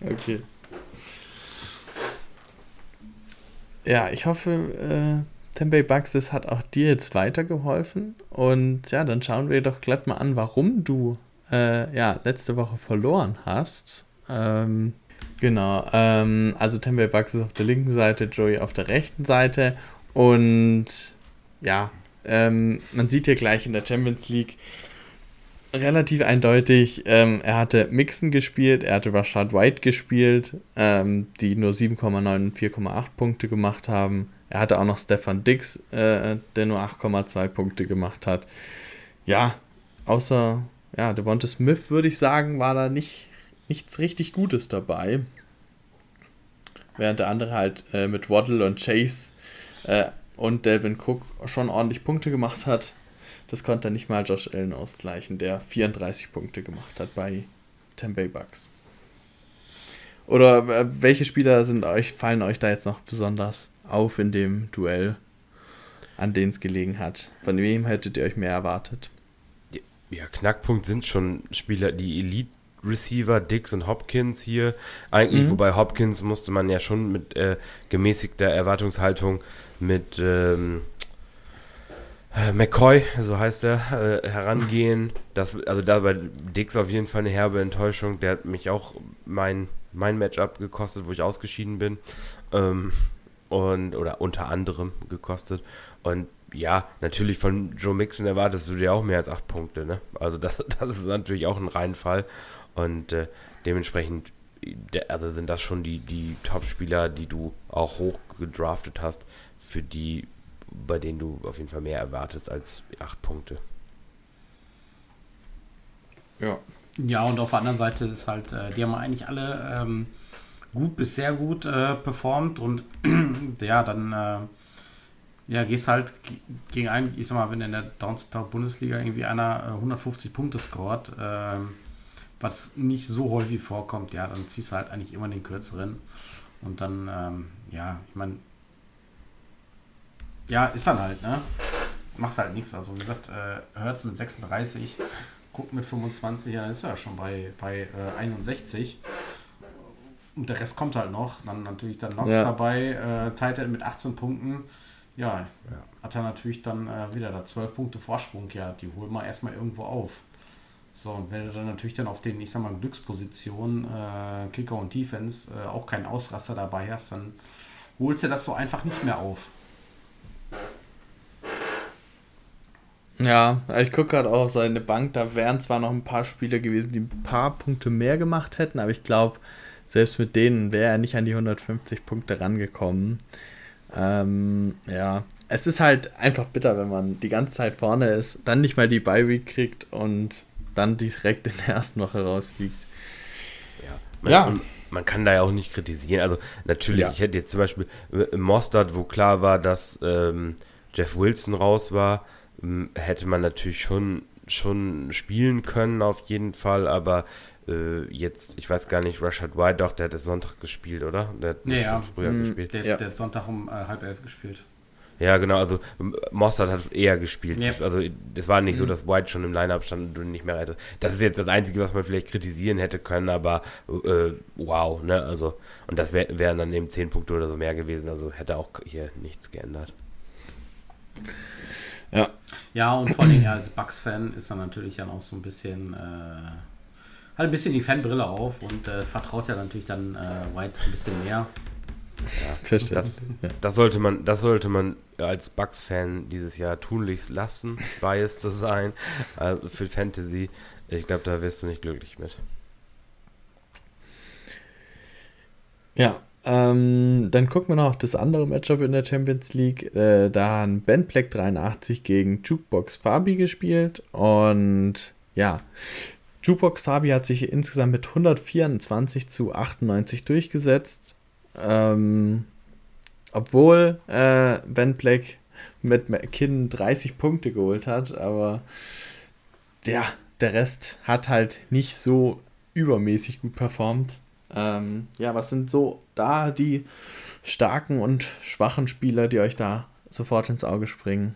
Okay. Ja, ich hoffe, äh, Tempeh Bucks, das hat auch dir jetzt weitergeholfen. Und ja, dann schauen wir doch gleich mal an, warum du äh, ja, letzte Woche verloren hast. Ähm, genau. Ähm, also Tempeh Bucks ist auf der linken Seite, Joey auf der rechten Seite. Und ja, ähm, man sieht hier gleich in der Champions League relativ eindeutig, ähm, er hatte Mixon gespielt, er hatte Rashad White gespielt, ähm, die nur 7,9 und 4,8 Punkte gemacht haben. Er hatte auch noch Stefan Dix, äh, der nur 8,2 Punkte gemacht hat. Ja, außer ja, Devonta Smith würde ich sagen, war da nicht, nichts richtig Gutes dabei. Während der andere halt äh, mit Waddle und Chase äh, und Delvin Cook schon ordentlich Punkte gemacht hat. Das konnte nicht mal Josh Allen ausgleichen, der 34 Punkte gemacht hat bei Tampa Bucks. Oder äh, welche Spieler sind euch, fallen euch da jetzt noch besonders auf in dem Duell, an denen es gelegen hat? Von wem hättet ihr euch mehr erwartet? Ja, Knackpunkt sind schon Spieler, die Elite Receiver, Dix und Hopkins hier. Eigentlich, mhm. wobei Hopkins musste man ja schon mit äh, gemäßigter Erwartungshaltung mit ähm, äh, McCoy, so heißt er, äh, herangehen. Das, also da bei Dix auf jeden Fall eine herbe Enttäuschung. Der hat mich auch mein, mein Matchup gekostet, wo ich ausgeschieden bin. Ähm, und, oder unter anderem gekostet. Und ja, natürlich von Joe Mixon erwartest du dir auch mehr als acht Punkte. Ne? Also das, das ist natürlich auch ein Reinfall. Und äh, dementsprechend also sind das schon die, die Top-Spieler, die du auch hoch gedraftet hast für die, bei denen du auf jeden Fall mehr erwartest als acht Punkte. Ja. Ja, und auf der anderen Seite ist halt, äh, die haben eigentlich alle ähm, gut bis sehr gut äh, performt und ja, dann äh, ja, gehst halt gegen einen, ich sag mal, wenn in der Downtown-Bundesliga irgendwie einer 150 äh, Punkte scoret, ähm, was nicht so häufig vorkommt, ja, dann ziehst du halt eigentlich immer den kürzeren. Und dann, ähm, ja, ich meine, ja, ist dann halt, ne? Machst halt nichts. Also, wie gesagt, äh, Hört's mit 36, guckt mit 25, ja, dann ist er ja schon bei, bei äh, 61. Und der Rest kommt halt noch. Dann natürlich dann Nox ja. dabei, äh, Titan mit 18 Punkten. Ja, ja, hat er natürlich dann äh, wieder da 12 Punkte Vorsprung. Ja, die holen wir erstmal irgendwo auf. So, und wenn du dann natürlich dann auf den, ich sag mal, Glückspositionen, äh, Kicker und Defense äh, auch keinen Ausraster dabei hast, dann holst du das so einfach nicht mehr auf. Ja, ich gucke gerade auch auf seine Bank, da wären zwar noch ein paar Spieler gewesen, die ein paar Punkte mehr gemacht hätten, aber ich glaube, selbst mit denen wäre er nicht an die 150 Punkte rangekommen. Ähm, ja, es ist halt einfach bitter, wenn man die ganze Zeit vorne ist, dann nicht mal die Bye-Week kriegt und dann direkt in der ersten Woche rausfliegt. Ja, man, ja. man kann da ja auch nicht kritisieren. Also natürlich, ja. ich hätte jetzt zum Beispiel äh, Mostard, wo klar war, dass ähm, Jeff Wilson raus war, ähm, hätte man natürlich schon, schon spielen können auf jeden Fall, aber jetzt, ich weiß gar nicht, Rashad White, doch, der hat das Sonntag gespielt, oder? Der hat nee, ja. früher mhm. gespielt. Der, ja. der, hat Sonntag um äh, halb elf gespielt. Ja, genau, also Mossad hat eher gespielt. Yep. Also es war nicht mhm. so, dass White schon im Line-Up stand und du nicht mehr hättest. Das ist jetzt das Einzige, was man vielleicht kritisieren hätte können, aber äh, wow, ne? Also, und das wären wär dann eben 10 Punkte oder so mehr gewesen, also hätte auch hier nichts geändert. Ja. Ja, und vor allem als Bucks-Fan ist er natürlich dann auch so ein bisschen, äh, hat ein bisschen die Fanbrille auf und äh, vertraut ja natürlich dann äh, White ein bisschen mehr. Ja, das, das, sollte man, das sollte man als Bucks-Fan dieses Jahr tunlichst lassen, biased zu sein. Also für Fantasy. Ich glaube, da wirst du nicht glücklich mit. Ja, ähm, dann gucken wir noch auf das andere Matchup in der Champions League. Äh, da haben Ben Black 83 gegen Jukebox Fabi gespielt. Und ja, Jukebox Fabi hat sich insgesamt mit 124 zu 98 durchgesetzt. Ähm, obwohl äh, Ben Black mit McKinnon 30 Punkte geholt hat, aber ja, der Rest hat halt nicht so übermäßig gut performt. Ähm, ja, was sind so da die starken und schwachen Spieler, die euch da sofort ins Auge springen?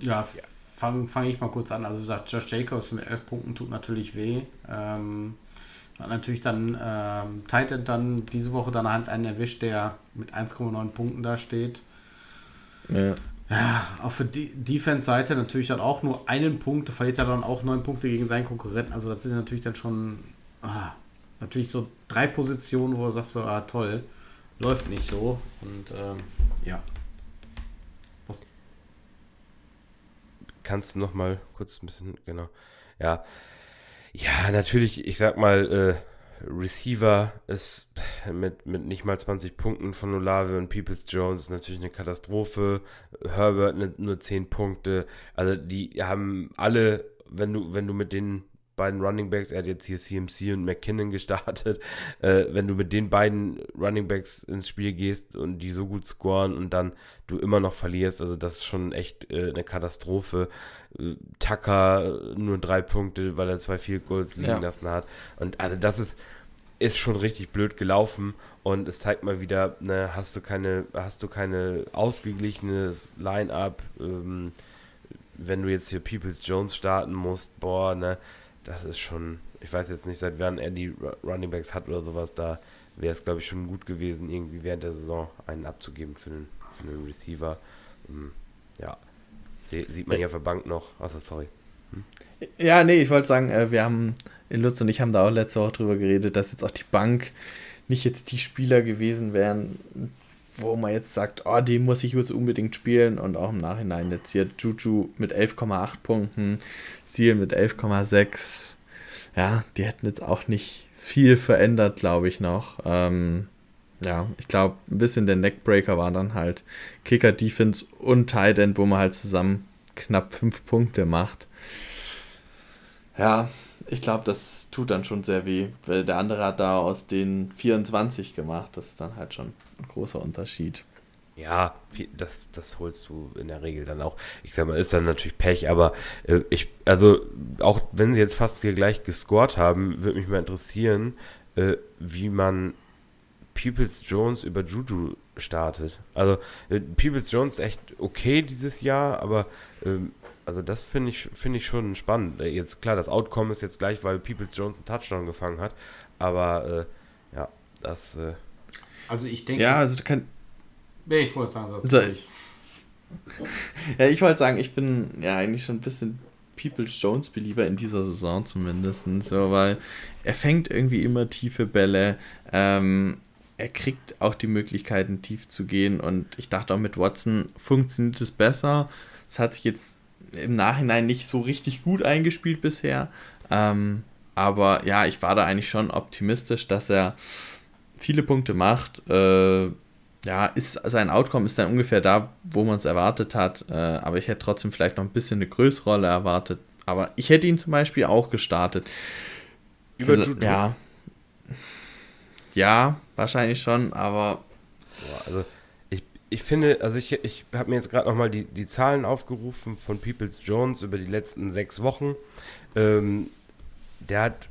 Ja, fange fang ich mal kurz an. Also, wie gesagt, Josh Jacobs mit 11 Punkten tut natürlich weh. Ähm, hat natürlich dann ähm, Titan dann diese Woche dann halt einen erwischt, der mit 1,9 Punkten da steht. Ja. Ja, auch für die Defense-Seite natürlich dann auch nur einen Punkt, verliert er dann auch neun Punkte gegen seinen Konkurrenten. Also das ist natürlich dann schon ah, natürlich so drei Positionen, wo du sagst so, ah toll, läuft nicht so. Und ähm, ja. Kannst du noch mal kurz ein bisschen, genau. Ja, ja, natürlich, ich sag mal, äh, Receiver ist mit, mit nicht mal 20 Punkten von Olave und Peoples Jones natürlich eine Katastrophe. Herbert ne, nur 10 Punkte. Also die haben alle, wenn du, wenn du mit den beiden Running Backs, er hat jetzt hier CMC und McKinnon gestartet, äh, wenn du mit den beiden Running Backs ins Spiel gehst und die so gut scoren und dann du immer noch verlierst, also das ist schon echt äh, eine Katastrophe. Äh, Tucker nur drei Punkte, weil er zwei Field Goals liegen ja. lassen hat und also das ist ist schon richtig blöd gelaufen und es zeigt mal wieder, ne, hast du keine, hast du keine ausgeglichenes Line-up, ähm, wenn du jetzt hier Peoples Jones starten musst, boah, ne, das ist schon, ich weiß jetzt nicht, seit wann er die Running Backs hat oder sowas, da wäre es, glaube ich, schon gut gewesen, irgendwie während der Saison einen abzugeben für einen, für einen Receiver. Um, ja, sieht man ja auf der Bank noch. Achso, sorry. Hm? Ja, nee, ich wollte sagen, äh, wir haben, Lutz und ich haben da auch letzte Woche drüber geredet, dass jetzt auch die Bank nicht jetzt die Spieler gewesen wären, wo man jetzt sagt, oh, die muss ich jetzt unbedingt spielen und auch im Nachhinein jetzt hier Juju mit 11,8 Punkten, Seal mit 11,6. Ja, die hätten jetzt auch nicht viel verändert, glaube ich noch. Ähm, ja, ich glaube, ein bisschen der Neckbreaker war dann halt Kicker, Defense und Tight End, wo man halt zusammen knapp 5 Punkte macht. Ja, ich glaube, das tut dann schon sehr weh, weil der andere hat da aus den 24 gemacht. Das ist dann halt schon ein großer Unterschied. Ja, das, das holst du in der Regel dann auch. Ich sag mal, ist dann natürlich Pech, aber äh, ich, also auch wenn sie jetzt fast hier gleich gescored haben, würde mich mal interessieren, äh, wie man Peoples Jones über Juju startet. Also äh, Peoples Jones echt okay dieses Jahr, aber ähm, also das finde ich, find ich schon spannend. Äh, jetzt klar, das Outcome ist jetzt gleich, weil Peoples Jones einen Touchdown gefangen hat. Aber äh, ja, das. Äh also ich denke. Ja, also kann. Nee, ich wollte sagen, also, ich. ja, ich wollte sagen, ich bin ja eigentlich schon ein bisschen Peoples Jones Belieber in dieser Saison zumindest. So, weil er fängt irgendwie immer tiefe Bälle. Ähm, er kriegt auch die Möglichkeiten, tief zu gehen. Und ich dachte auch mit Watson funktioniert es besser. Es hat sich jetzt im Nachhinein nicht so richtig gut eingespielt bisher. Ähm, aber ja, ich war da eigentlich schon optimistisch, dass er viele Punkte macht. Äh, ja, ist sein Outcome ist dann ungefähr da, wo man es erwartet hat. Äh, aber ich hätte trotzdem vielleicht noch ein bisschen eine größere Rolle erwartet. Aber ich hätte ihn zum Beispiel auch gestartet. Über Jude ja. Ja, wahrscheinlich schon, aber. also ich, finde, also ich, ich habe mir jetzt gerade nochmal die, die Zahlen aufgerufen von Peoples Jones über die letzten sechs Wochen. Ähm, der hat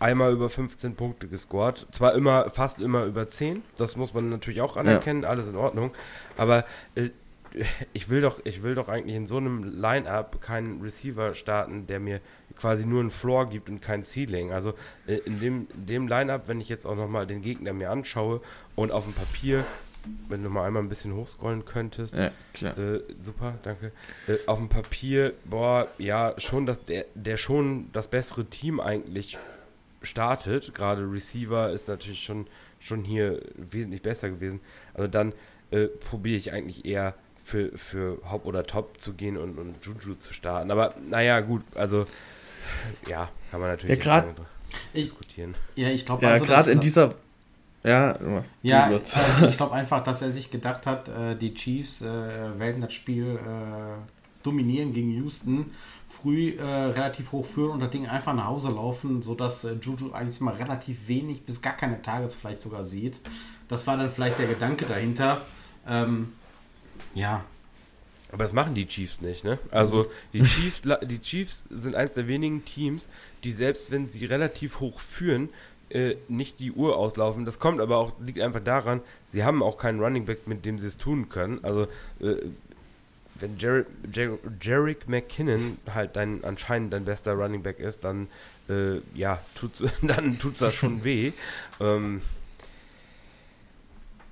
einmal über 15 Punkte gescored. Zwar immer, fast immer über 10, das muss man natürlich auch anerkennen, ja. alles in Ordnung. Aber äh, ich will doch, ich will doch eigentlich in so einem Line-Up keinen Receiver starten, der mir quasi nur einen Floor gibt und kein Ceiling. Also äh, in dem, dem Line-Up, wenn ich jetzt auch nochmal den Gegner mir anschaue und auf dem Papier, wenn du mal einmal ein bisschen hochscrollen könntest. Ja, klar. Äh, super, danke. Äh, auf dem Papier, boah, ja, schon das, der, der schon das bessere Team eigentlich startet. Gerade Receiver ist natürlich schon, schon hier wesentlich besser gewesen. Also dann äh, probiere ich eigentlich eher für, für Haupt oder Top zu gehen und, und Juju zu starten. Aber naja, gut, also ja, kann man natürlich ja, grad, diskutieren. Ja, ich glaube, ja, also, gerade in dieser ja, ja also ich glaube einfach, dass er sich gedacht hat, äh, die Chiefs äh, werden das Spiel äh, dominieren gegen Houston, früh äh, relativ hoch führen und das Ding einfach nach Hause laufen, sodass äh, Juju eigentlich mal relativ wenig bis gar keine Targets vielleicht sogar sieht. Das war dann vielleicht der Gedanke dahinter. Ähm, ja. Aber das machen die Chiefs nicht, ne? Also die Chiefs, die Chiefs sind eines der wenigen Teams, die selbst wenn sie relativ hoch führen, äh, nicht die Uhr auslaufen. Das kommt aber auch, liegt einfach daran, sie haben auch keinen Running Back, mit dem sie es tun können. Also äh, wenn Jer Jer Jarek McKinnon halt dein anscheinend dein bester Running Back ist, dann äh, ja, tut's, dann tut's das schon weh. ähm,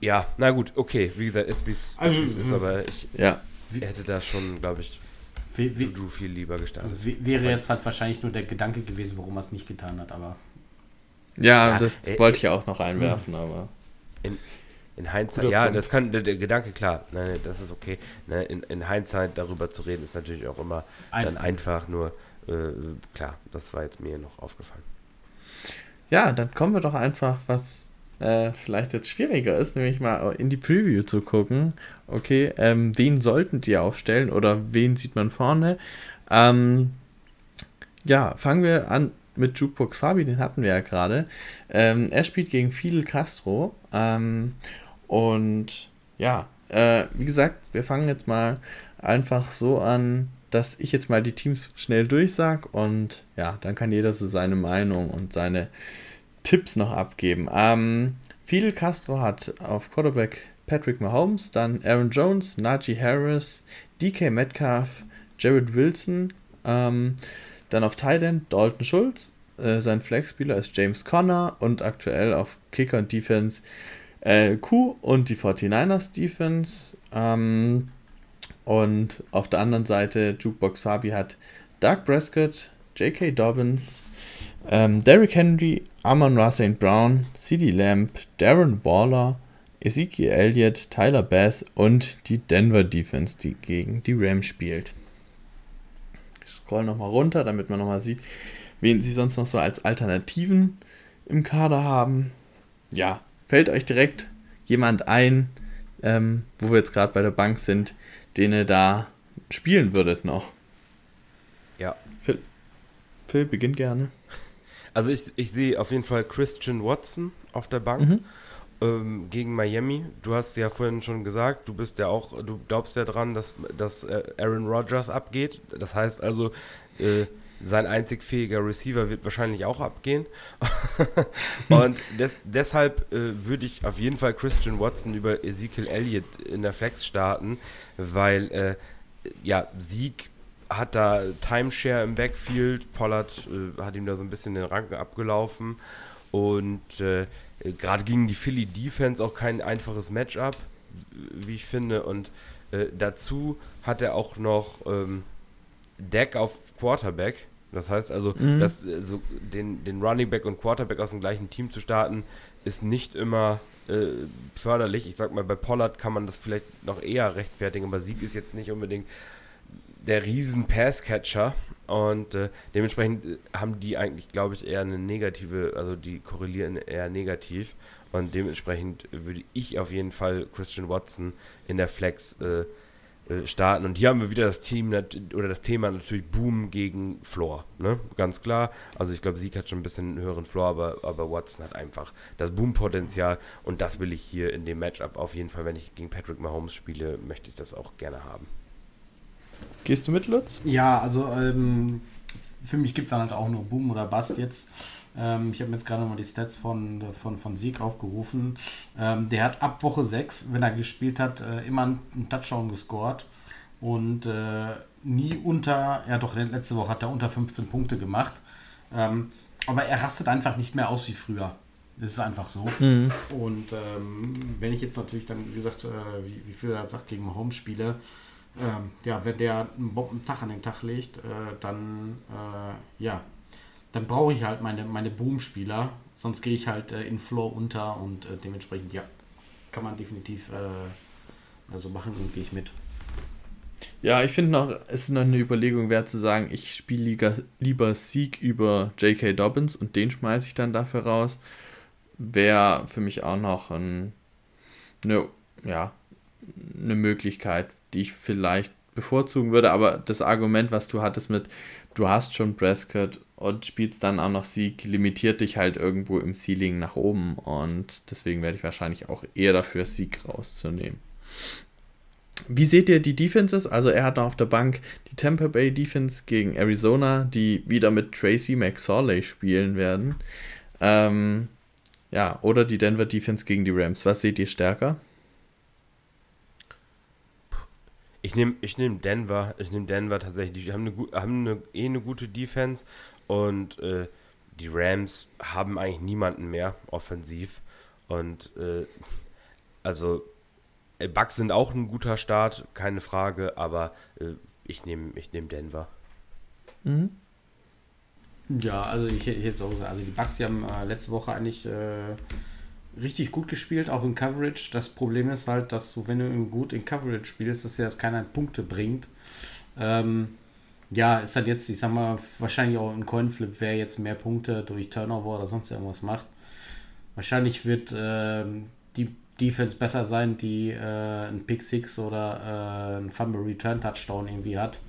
ja, na gut, okay, wie gesagt, ist wie es also, ist, aber ich ja. hätte da schon, glaube ich, wie, wie, Juju viel lieber gestartet. wäre jetzt halt wahrscheinlich nur der Gedanke gewesen, warum er es nicht getan hat, aber. Ja, ja das äh, wollte ich ja auch noch einwerfen, aber. In, in Hindsight, ja, das kann der, der, Gedanke, klar, nein, das ist okay. Ne, in, in Hindsight darüber zu reden, ist natürlich auch immer Ein dann einfach nur, äh, klar, das war jetzt mir noch aufgefallen. Ja, dann kommen wir doch einfach, was äh, vielleicht jetzt schwieriger ist, nämlich mal in die Preview zu gucken. Okay, ähm, wen sollten die aufstellen oder wen sieht man vorne? Ähm, ja, fangen wir an mit Jukebox Fabi, den hatten wir ja gerade. Ähm, er spielt gegen Fidel Castro. Ähm, und ja, äh, wie gesagt, wir fangen jetzt mal einfach so an, dass ich jetzt mal die Teams schnell durchsag und ja, dann kann jeder so seine Meinung und seine Tipps noch abgeben. Ähm, Fidel Castro hat auf Quarterback Patrick Mahomes, dann Aaron Jones, Najee Harris, DK Metcalf, Jared Wilson, ähm, dann auf Tight End Dalton Schulz, äh, sein Flexspieler ist James Conner und aktuell auf Kicker und Defense äh, Q und die 49ers Defense. Ähm, und auf der anderen Seite Jukebox Fabi hat Doug Prescott, J.K. Dobbins, ähm, Derrick Henry, Amon Ra St. Brown, CD Lamb, Darren Waller, Ezekiel Elliott, Tyler Bass und die Denver Defense, die gegen die Rams spielt. Scroll nochmal runter, damit man nochmal sieht, wen sie sonst noch so als Alternativen im Kader haben. Ja, fällt euch direkt jemand ein, ähm, wo wir jetzt gerade bei der Bank sind, den ihr da spielen würdet noch? Ja. Phil, Phil beginnt gerne. Also ich, ich sehe auf jeden Fall Christian Watson auf der Bank mhm. Ähm, gegen Miami. Du hast ja vorhin schon gesagt, du bist ja auch, du glaubst ja dran, dass, dass äh, Aaron Rodgers abgeht. Das heißt also, äh, sein einzig fähiger Receiver wird wahrscheinlich auch abgehen. und des, deshalb äh, würde ich auf jeden Fall Christian Watson über Ezekiel Elliott in der Flex starten, weil äh, ja, Sieg hat da Timeshare im Backfield. Pollard äh, hat ihm da so ein bisschen den Rang abgelaufen. Und äh, gerade gegen die Philly Defense auch kein einfaches Matchup, wie ich finde. Und äh, dazu hat er auch noch ähm, Deck auf Quarterback. Das heißt also, mhm. dass, äh, so den, den Running Back und Quarterback aus dem gleichen Team zu starten, ist nicht immer äh, förderlich. Ich sag mal, bei Pollard kann man das vielleicht noch eher rechtfertigen, aber Sieg ist jetzt nicht unbedingt der riesen Passcatcher und äh, dementsprechend äh, haben die eigentlich, glaube ich, eher eine negative, also die korrelieren eher negativ und dementsprechend würde ich auf jeden Fall Christian Watson in der Flex äh, äh, starten. Und hier haben wir wieder das Team oder das Thema natürlich Boom gegen Floor. Ne? Ganz klar. Also ich glaube, Sieg hat schon ein bisschen einen höheren Floor, aber, aber Watson hat einfach das Boom-Potenzial und das will ich hier in dem Matchup auf jeden Fall, wenn ich gegen Patrick Mahomes spiele, möchte ich das auch gerne haben. Gehst du mit, Lutz? Ja, also ähm, für mich gibt es dann halt auch nur Boom oder Bust jetzt. Ähm, ich habe mir jetzt gerade mal die Stats von, von, von Sieg aufgerufen. Ähm, der hat ab Woche 6, wenn er gespielt hat, äh, immer einen Touchdown gescored. Und äh, nie unter, ja doch, letzte Woche hat er unter 15 Punkte gemacht. Ähm, aber er rastet einfach nicht mehr aus wie früher. Das ist einfach so. Mhm. Und ähm, wenn ich jetzt natürlich dann, wie gesagt, äh, wie, wie viel er sagt, gegen Mahomes spiele, ähm, ja, wenn der einen Bombentag an den Tag legt, äh, dann, äh, ja, dann brauche ich halt meine, meine Boom-Spieler, sonst gehe ich halt äh, in Floor unter und äh, dementsprechend, ja, kann man definitiv äh, also machen und gehe ich mit. Ja, ich finde noch, es ist noch eine Überlegung wert zu sagen, ich spiele lieber, Sieg über J.K. Dobbins und den schmeiße ich dann dafür raus. Wäre für mich auch noch ein, eine, ja, eine Möglichkeit, die ich vielleicht bevorzugen würde. Aber das Argument, was du hattest mit, du hast schon Prescott und spielst dann auch noch Sieg, limitiert dich halt irgendwo im Ceiling nach oben. Und deswegen werde ich wahrscheinlich auch eher dafür, Sieg rauszunehmen. Wie seht ihr die Defenses? Also er hat noch auf der Bank die Tampa Bay Defense gegen Arizona, die wieder mit Tracy McSorley spielen werden. Ähm, ja, oder die Denver Defense gegen die Rams. Was seht ihr stärker? Ich nehme ich nehm Denver. Ich nehme Denver tatsächlich. Die haben, eine, haben eine, eh eine gute Defense und äh, die Rams haben eigentlich niemanden mehr offensiv. Und äh, also äh, Bucks sind auch ein guter Start, keine Frage, aber äh, ich nehme ich nehm Denver. Mhm. Ja, also ich, ich hätte auch gesagt, also die Bucks, die haben äh, letzte Woche eigentlich äh, richtig gut gespielt, auch in Coverage. Das Problem ist halt, dass du, wenn du gut in Coverage spielst, dass ja das keiner Punkte bringt. Ähm, ja, ist halt jetzt, ich sag mal, wahrscheinlich auch ein Coinflip, wer jetzt mehr Punkte durch Turnover oder sonst irgendwas macht. Wahrscheinlich wird äh, die Defense besser sein, die äh, ein Pick Six oder äh, ein Fumble Return Touchdown irgendwie hat.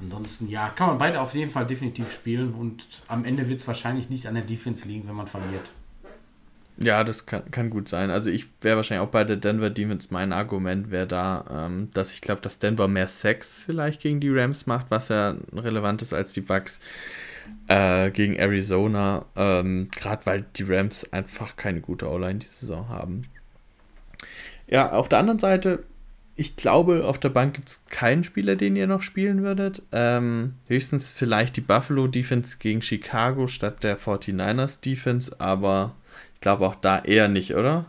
Ansonsten, ja, kann man beide auf jeden Fall definitiv spielen und am Ende wird es wahrscheinlich nicht an der Defense liegen, wenn man verliert. Ja, das kann, kann gut sein. Also ich wäre wahrscheinlich auch bei der Denver Demons. Mein Argument wäre da, ähm, dass ich glaube, dass Denver mehr Sex vielleicht gegen die Rams macht, was ja relevant ist als die Bucks äh, gegen Arizona. Ähm, Gerade weil die Rams einfach keine gute O-Line die Saison haben. Ja, auf der anderen Seite, ich glaube, auf der Bank gibt es keinen Spieler, den ihr noch spielen würdet. Ähm, höchstens vielleicht die Buffalo Defense gegen Chicago statt der 49ers Defense, aber ich glaube auch da eher nicht, oder?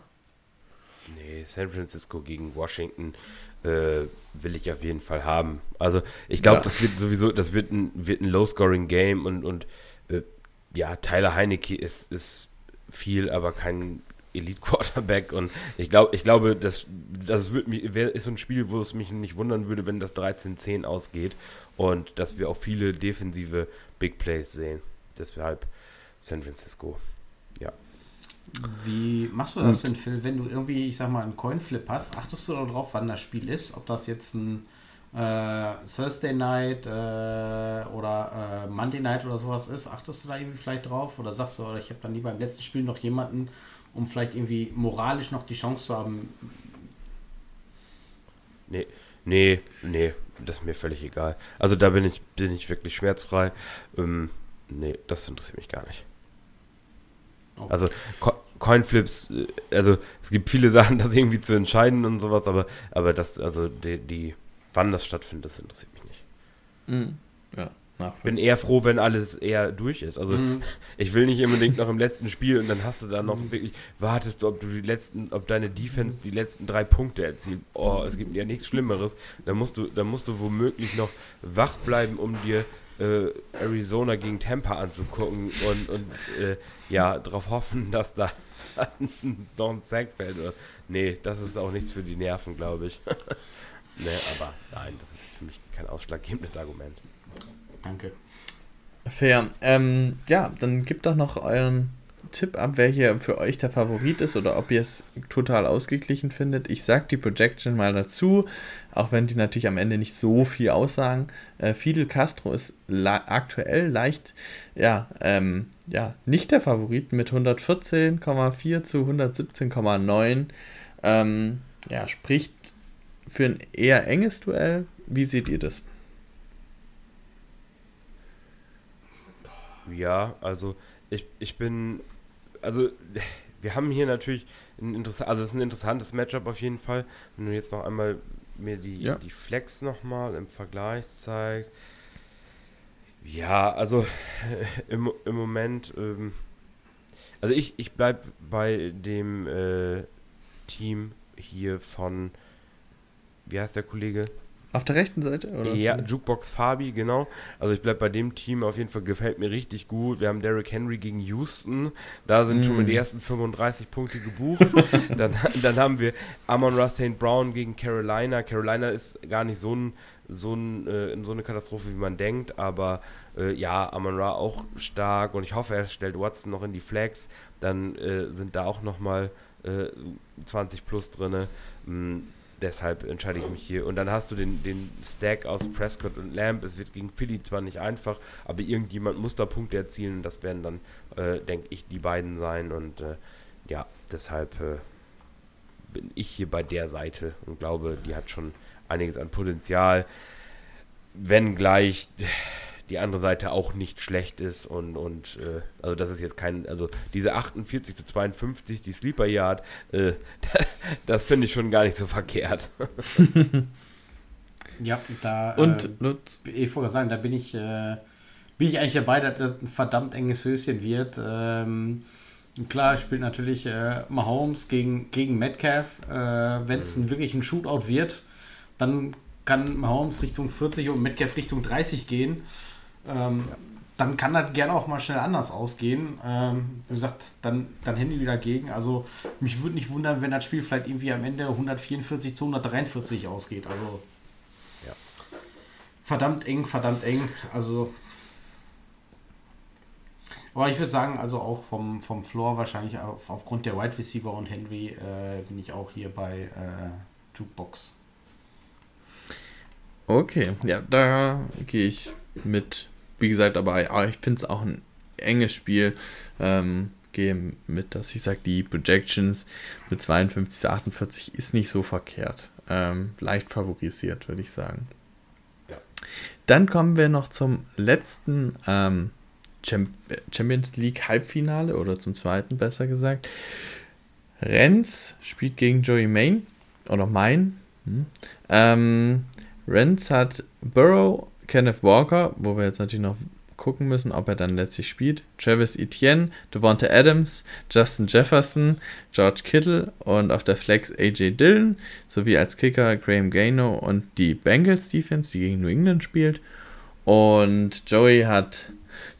Nee, San Francisco gegen Washington äh, will ich auf jeden Fall haben. Also ich glaube, ja. das wird sowieso, das wird ein, wird ein Low-Scoring-Game und, und äh, ja, Tyler Heinecke ist, ist viel, aber kein Elite-Quarterback und ich glaube, ich glaube, das, das wird mich, ist so ein Spiel, wo es mich nicht wundern würde, wenn das 13-10 ausgeht und dass wir auch viele defensive Big Plays sehen. Deshalb San Francisco. Wie machst du das denn, Phil, wenn du irgendwie, ich sag mal, einen Coinflip hast? Achtest du darauf, wann das Spiel ist? Ob das jetzt ein äh, Thursday Night äh, oder äh, Monday Night oder sowas ist? Achtest du da irgendwie vielleicht drauf? Oder sagst du, ich habe dann nie beim letzten Spiel noch jemanden, um vielleicht irgendwie moralisch noch die Chance zu haben? Nee, nee, nee, das ist mir völlig egal. Also da bin ich, bin ich wirklich schmerzfrei. Ähm, nee, das interessiert mich gar nicht. Also Co Coinflips, äh, also es gibt viele Sachen, das irgendwie zu entscheiden und sowas, aber, aber das, also die, die wann das stattfindet, das interessiert mich nicht. Mhm. Ja. Bin eher froh, wenn alles eher durch ist. Also mhm. ich will nicht unbedingt noch im letzten Spiel und dann hast du da noch wirklich, wartest du, ob du die letzten, ob deine Defense die letzten drei Punkte erzielt. Oh, es gibt ja nichts Schlimmeres. Da musst du, da musst du womöglich noch wach bleiben, um dir äh, Arizona gegen Tampa anzugucken und, und äh, ja, darauf hoffen, dass da noch ein Sack fällt. Nee, das ist auch nichts für die Nerven, glaube ich. Ne, aber nein, das ist für mich kein ausschlaggebendes Argument. Danke. Fair. Ähm, ja, dann gebt doch noch euren Tipp ab, wer hier für euch der Favorit ist oder ob ihr es total ausgeglichen findet. Ich sag die Projection mal dazu, auch wenn die natürlich am Ende nicht so viel aussagen. Äh, Fidel Castro ist aktuell leicht, ja, ähm, ja, nicht der Favorit mit 114,4 zu 117,9. Ähm, ja, spricht für ein eher enges Duell. Wie seht ihr das? Ja, also ich, ich bin, also wir haben hier natürlich ein interessant, also es ist ein interessantes Matchup auf jeden Fall. Wenn du jetzt noch einmal mir die, ja. die Flex nochmal im Vergleich zeigst. Ja, also im, im Moment, ähm, also ich, ich bleib bei dem äh, Team hier von, wie heißt der Kollege? Auf der rechten Seite, oder? Ja, Jukebox Fabi, genau. Also ich bleibe bei dem Team auf jeden Fall, gefällt mir richtig gut. Wir haben Derrick Henry gegen Houston. Da sind mm. schon mal die ersten 35 Punkte gebucht. dann, dann haben wir Amon Ross St. Brown gegen Carolina. Carolina ist gar nicht so, ein, so, ein, äh, so eine Katastrophe, wie man denkt. Aber äh, ja, Amon Ra auch stark. Und ich hoffe, er stellt Watson noch in die Flags. Dann äh, sind da auch nochmal äh, 20 plus drin. Deshalb entscheide ich mich hier. Und dann hast du den, den Stack aus Prescott und Lamb. Es wird gegen Philly zwar nicht einfach, aber irgendjemand muss da Punkte erzielen. Und das werden dann, äh, denke ich, die beiden sein. Und äh, ja, deshalb äh, bin ich hier bei der Seite und glaube, die hat schon einiges an Potenzial. Wenn gleich die andere Seite auch nicht schlecht ist und, und äh, also das ist jetzt kein, also diese 48 zu 52, die Sleeper Yard, äh, das finde ich schon gar nicht so verkehrt. ja, da und äh, ich wollte sagen, da bin ich, äh, bin ich eigentlich dabei, dass das ein verdammt enges Höschen wird. Ähm, klar spielt natürlich äh, Mahomes gegen, gegen Metcalf. Äh, Wenn es mhm. wirklich ein Shootout wird, dann kann Mahomes Richtung 40 und Metcalf Richtung 30 gehen. Ähm, ja. Dann kann das gerne auch mal schnell anders ausgehen. Ähm, wie gesagt, dann, dann Handy wieder gegen. Also mich würde nicht wundern, wenn das Spiel vielleicht irgendwie am Ende 144 zu 143 ausgeht. Also ja. verdammt eng, verdammt eng. Also aber ich würde sagen, also auch vom, vom Floor wahrscheinlich auf, aufgrund der Wide Receiver und Henry äh, bin ich auch hier bei äh, Jukebox. Okay, ja, da gehe ich mit wie gesagt, aber ja, ich finde es auch ein enges Spiel. Ähm, gehe mit, dass ich sage, die Projections mit 52 zu 48 ist nicht so verkehrt. Ähm, leicht favorisiert, würde ich sagen. Ja. Dann kommen wir noch zum letzten ähm, Champions League Halbfinale oder zum zweiten besser gesagt. Renz spielt gegen Joey Main oder Main. Hm. Ähm, Renz hat Burrow Kenneth Walker, wo wir jetzt natürlich noch gucken müssen, ob er dann letztlich spielt. Travis Etienne, Devonta Adams, Justin Jefferson, George Kittle und auf der Flex AJ Dillon sowie als Kicker Graham Gano und die Bengals Defense, die gegen New England spielt. Und Joey hat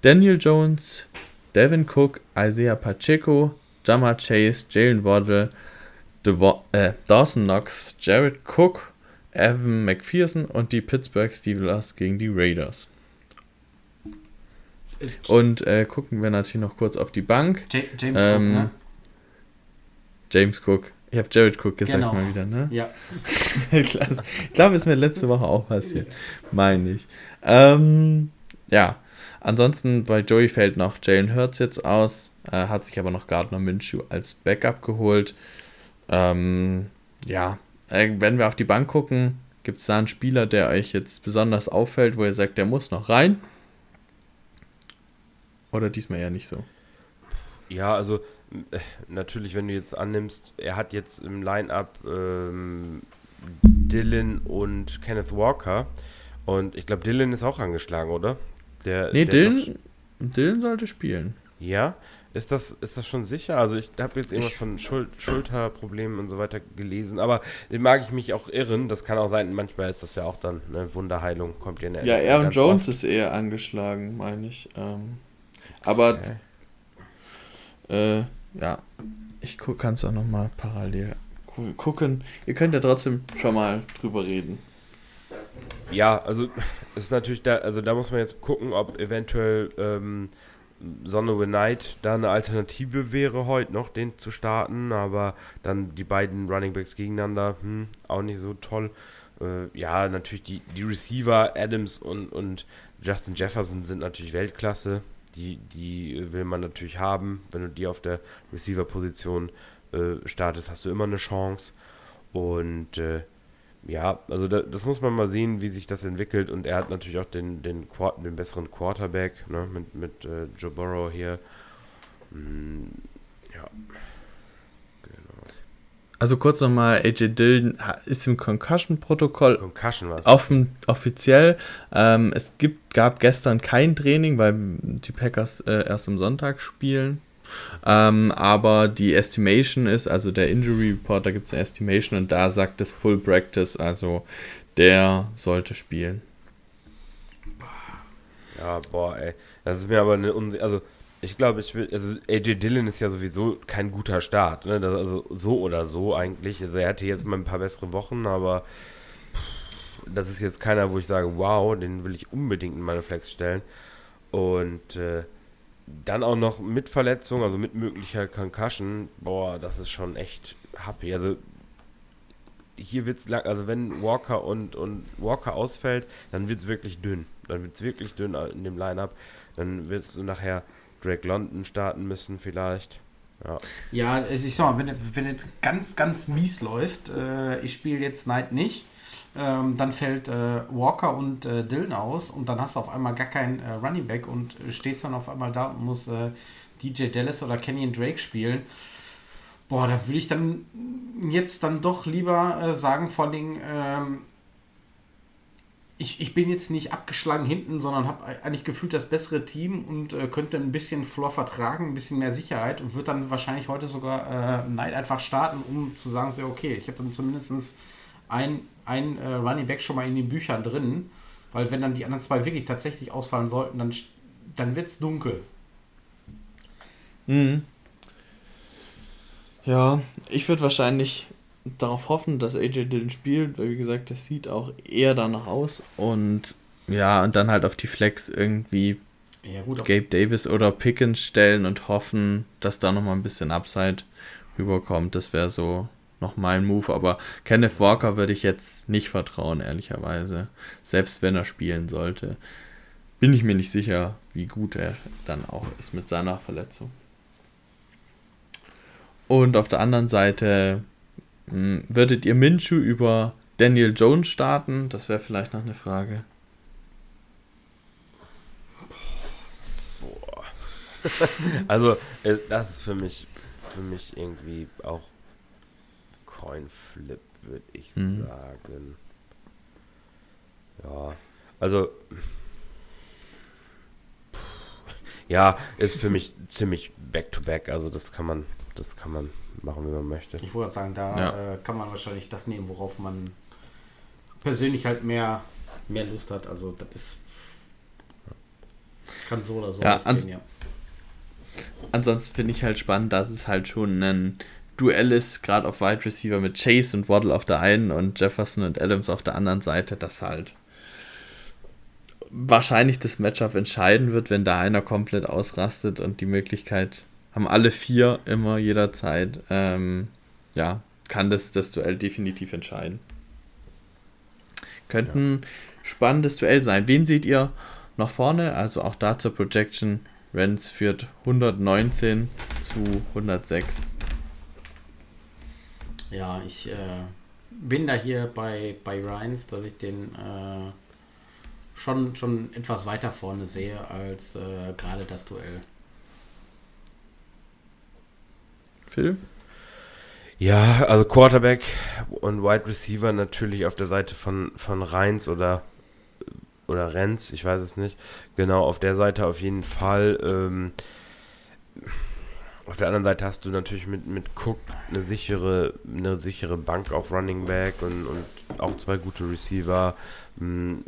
Daniel Jones, Devin Cook, Isaiah Pacheco, Jamar Chase, Jalen Waddle, äh, Dawson Knox, Jared Cook Evan McPherson und die Pittsburgh Steelers gegen die Raiders. Und äh, gucken wir natürlich noch kurz auf die Bank. J James ähm, Cook, ne? James Cook. Ich habe Jared Cook gesagt genau. mal wieder, ne? Ja. Klasse. Ich glaube, es ist mir letzte Woche auch passiert. Meine ich. Ähm, ja. Ansonsten bei Joey fällt noch Jalen Hurts jetzt aus. Äh, hat sich aber noch Gardner Minshew als Backup geholt. Ähm, ja, äh, wenn wir auf die Bank gucken, gibt es da einen Spieler, der euch jetzt besonders auffällt, wo ihr sagt, der muss noch rein? Oder diesmal eher nicht so? Ja, also äh, natürlich, wenn du jetzt annimmst, er hat jetzt im Line-Up ähm, Dylan und Kenneth Walker. Und ich glaube, Dylan ist auch angeschlagen, oder? Der, nee, der Dylan, Dylan sollte spielen. Ja, ist das, ist das schon sicher? Also ich habe jetzt irgendwas von Schul Schulterproblemen und so weiter gelesen, aber mag ich mich auch irren. Das kann auch sein, manchmal ist das ja auch dann eine Wunderheilung, kommt ja in der Ja, Aaron Jones oft. ist eher angeschlagen, meine ich. Ähm, aber okay. äh, ja, ich kann es auch nochmal parallel gucken. Ihr könnt ja trotzdem schon mal drüber reden. ja, also ist natürlich da, also da muss man jetzt gucken, ob eventuell ähm, Sonne Knight da eine Alternative wäre heute noch, den zu starten, aber dann die beiden Running Backs gegeneinander, hm, auch nicht so toll. Äh, ja, natürlich die, die Receiver, Adams und, und Justin Jefferson sind natürlich Weltklasse. Die, die will man natürlich haben. Wenn du die auf der Receiver-Position äh, startest, hast du immer eine Chance. Und äh, ja, also da, das muss man mal sehen, wie sich das entwickelt. Und er hat natürlich auch den, den, den besseren Quarterback ne, mit, mit äh, Joe Burrow hier. Mm, ja. Genau. Also kurz nochmal, AJ Dillon ist im Concussion-Protokoll Concussion offen, offiziell. Ähm, es gibt, gab gestern kein Training, weil die Packers äh, erst am Sonntag spielen. Ähm, aber die Estimation ist, also der Injury Report, da gibt es eine Estimation und da sagt es Full Practice, also der sollte spielen. Ja, boah, ey. Das ist mir aber eine Unsicherheit. Also, ich glaube, ich will. Also, AJ Dillon ist ja sowieso kein guter Start. Ne? Das, also, so oder so eigentlich. Also, er hatte jetzt mal ein paar bessere Wochen, aber das ist jetzt keiner, wo ich sage, wow, den will ich unbedingt in meine Flex stellen. Und äh, dann auch noch mit Verletzung, also mit möglicher Concussion, boah, das ist schon echt happy. Also hier wird es lang, also wenn Walker und, und Walker ausfällt, dann wird es wirklich dünn. Dann wird es wirklich dünn in dem Lineup. Dann wirst du nachher Drake London starten müssen, vielleicht. Ja, ja ich sag mal, wenn, wenn es ganz, ganz mies läuft, äh, ich spiele jetzt Night nicht, ähm, dann fällt äh, Walker und äh, Dylan aus und dann hast du auf einmal gar keinen äh, Running Back und stehst dann auf einmal da und musst äh, DJ Dallas oder Kenyon Drake spielen. Boah, da würde ich dann jetzt dann doch lieber äh, sagen, vor allem, ähm, ich, ich bin jetzt nicht abgeschlagen hinten, sondern habe eigentlich gefühlt das bessere Team und äh, könnte ein bisschen Floor vertragen, ein bisschen mehr Sicherheit und würde dann wahrscheinlich heute sogar äh, Night einfach starten, um zu sagen, so, okay, ich habe dann zumindest ein ein äh, Running Back schon mal in den Büchern drin, weil wenn dann die anderen zwei wirklich tatsächlich ausfallen sollten, dann, dann wird es dunkel. Mhm. Ja, ich würde wahrscheinlich darauf hoffen, dass AJ Dillon spielt, weil wie gesagt, das sieht auch eher danach aus und ja, und dann halt auf die Flex irgendwie ja, gut, Gabe Davis oder Pickens stellen und hoffen, dass da nochmal ein bisschen Upside rüberkommt. Das wäre so noch mein Move, aber Kenneth Walker würde ich jetzt nicht vertrauen, ehrlicherweise. Selbst wenn er spielen sollte, bin ich mir nicht sicher, wie gut er dann auch ist mit seiner Verletzung. Und auf der anderen Seite hm, würdet ihr Minshu über Daniel Jones starten? Das wäre vielleicht noch eine Frage. Boah. also, das ist für mich, für mich irgendwie auch Coin Flip, würde ich mhm. sagen. Ja, also ja, ist für mich ziemlich back-to-back. -back, also das kann man, das kann man machen, wie man möchte. Ich wollte sagen, da ja. äh, kann man wahrscheinlich das nehmen, worauf man persönlich halt mehr, mehr Lust hat. Also das ist kann so oder so ja, ans ja. Ansonsten finde ich halt spannend, dass es halt schon ein Duell ist, gerade auf Wide Receiver mit Chase und Waddle auf der einen und Jefferson und Adams auf der anderen Seite, das halt wahrscheinlich das Matchup entscheiden wird, wenn da einer komplett ausrastet und die Möglichkeit haben alle vier immer jederzeit, ähm, ja, kann das das Duell definitiv entscheiden. Könnte ein spannendes Duell sein. Wen seht ihr noch vorne? Also auch da zur Projection. Renz führt 119 zu 106 ja, ich äh, bin da hier bei, bei Ryans, dass ich den äh, schon, schon etwas weiter vorne sehe als äh, gerade das Duell. Phil? Ja, also Quarterback und Wide Receiver natürlich auf der Seite von, von Reins oder, oder Renz, ich weiß es nicht. Genau, auf der Seite auf jeden Fall. Ähm, auf der anderen Seite hast du natürlich mit, mit Cook eine sichere, eine sichere Bank auf Running Back und, und auch zwei gute Receiver. Hm,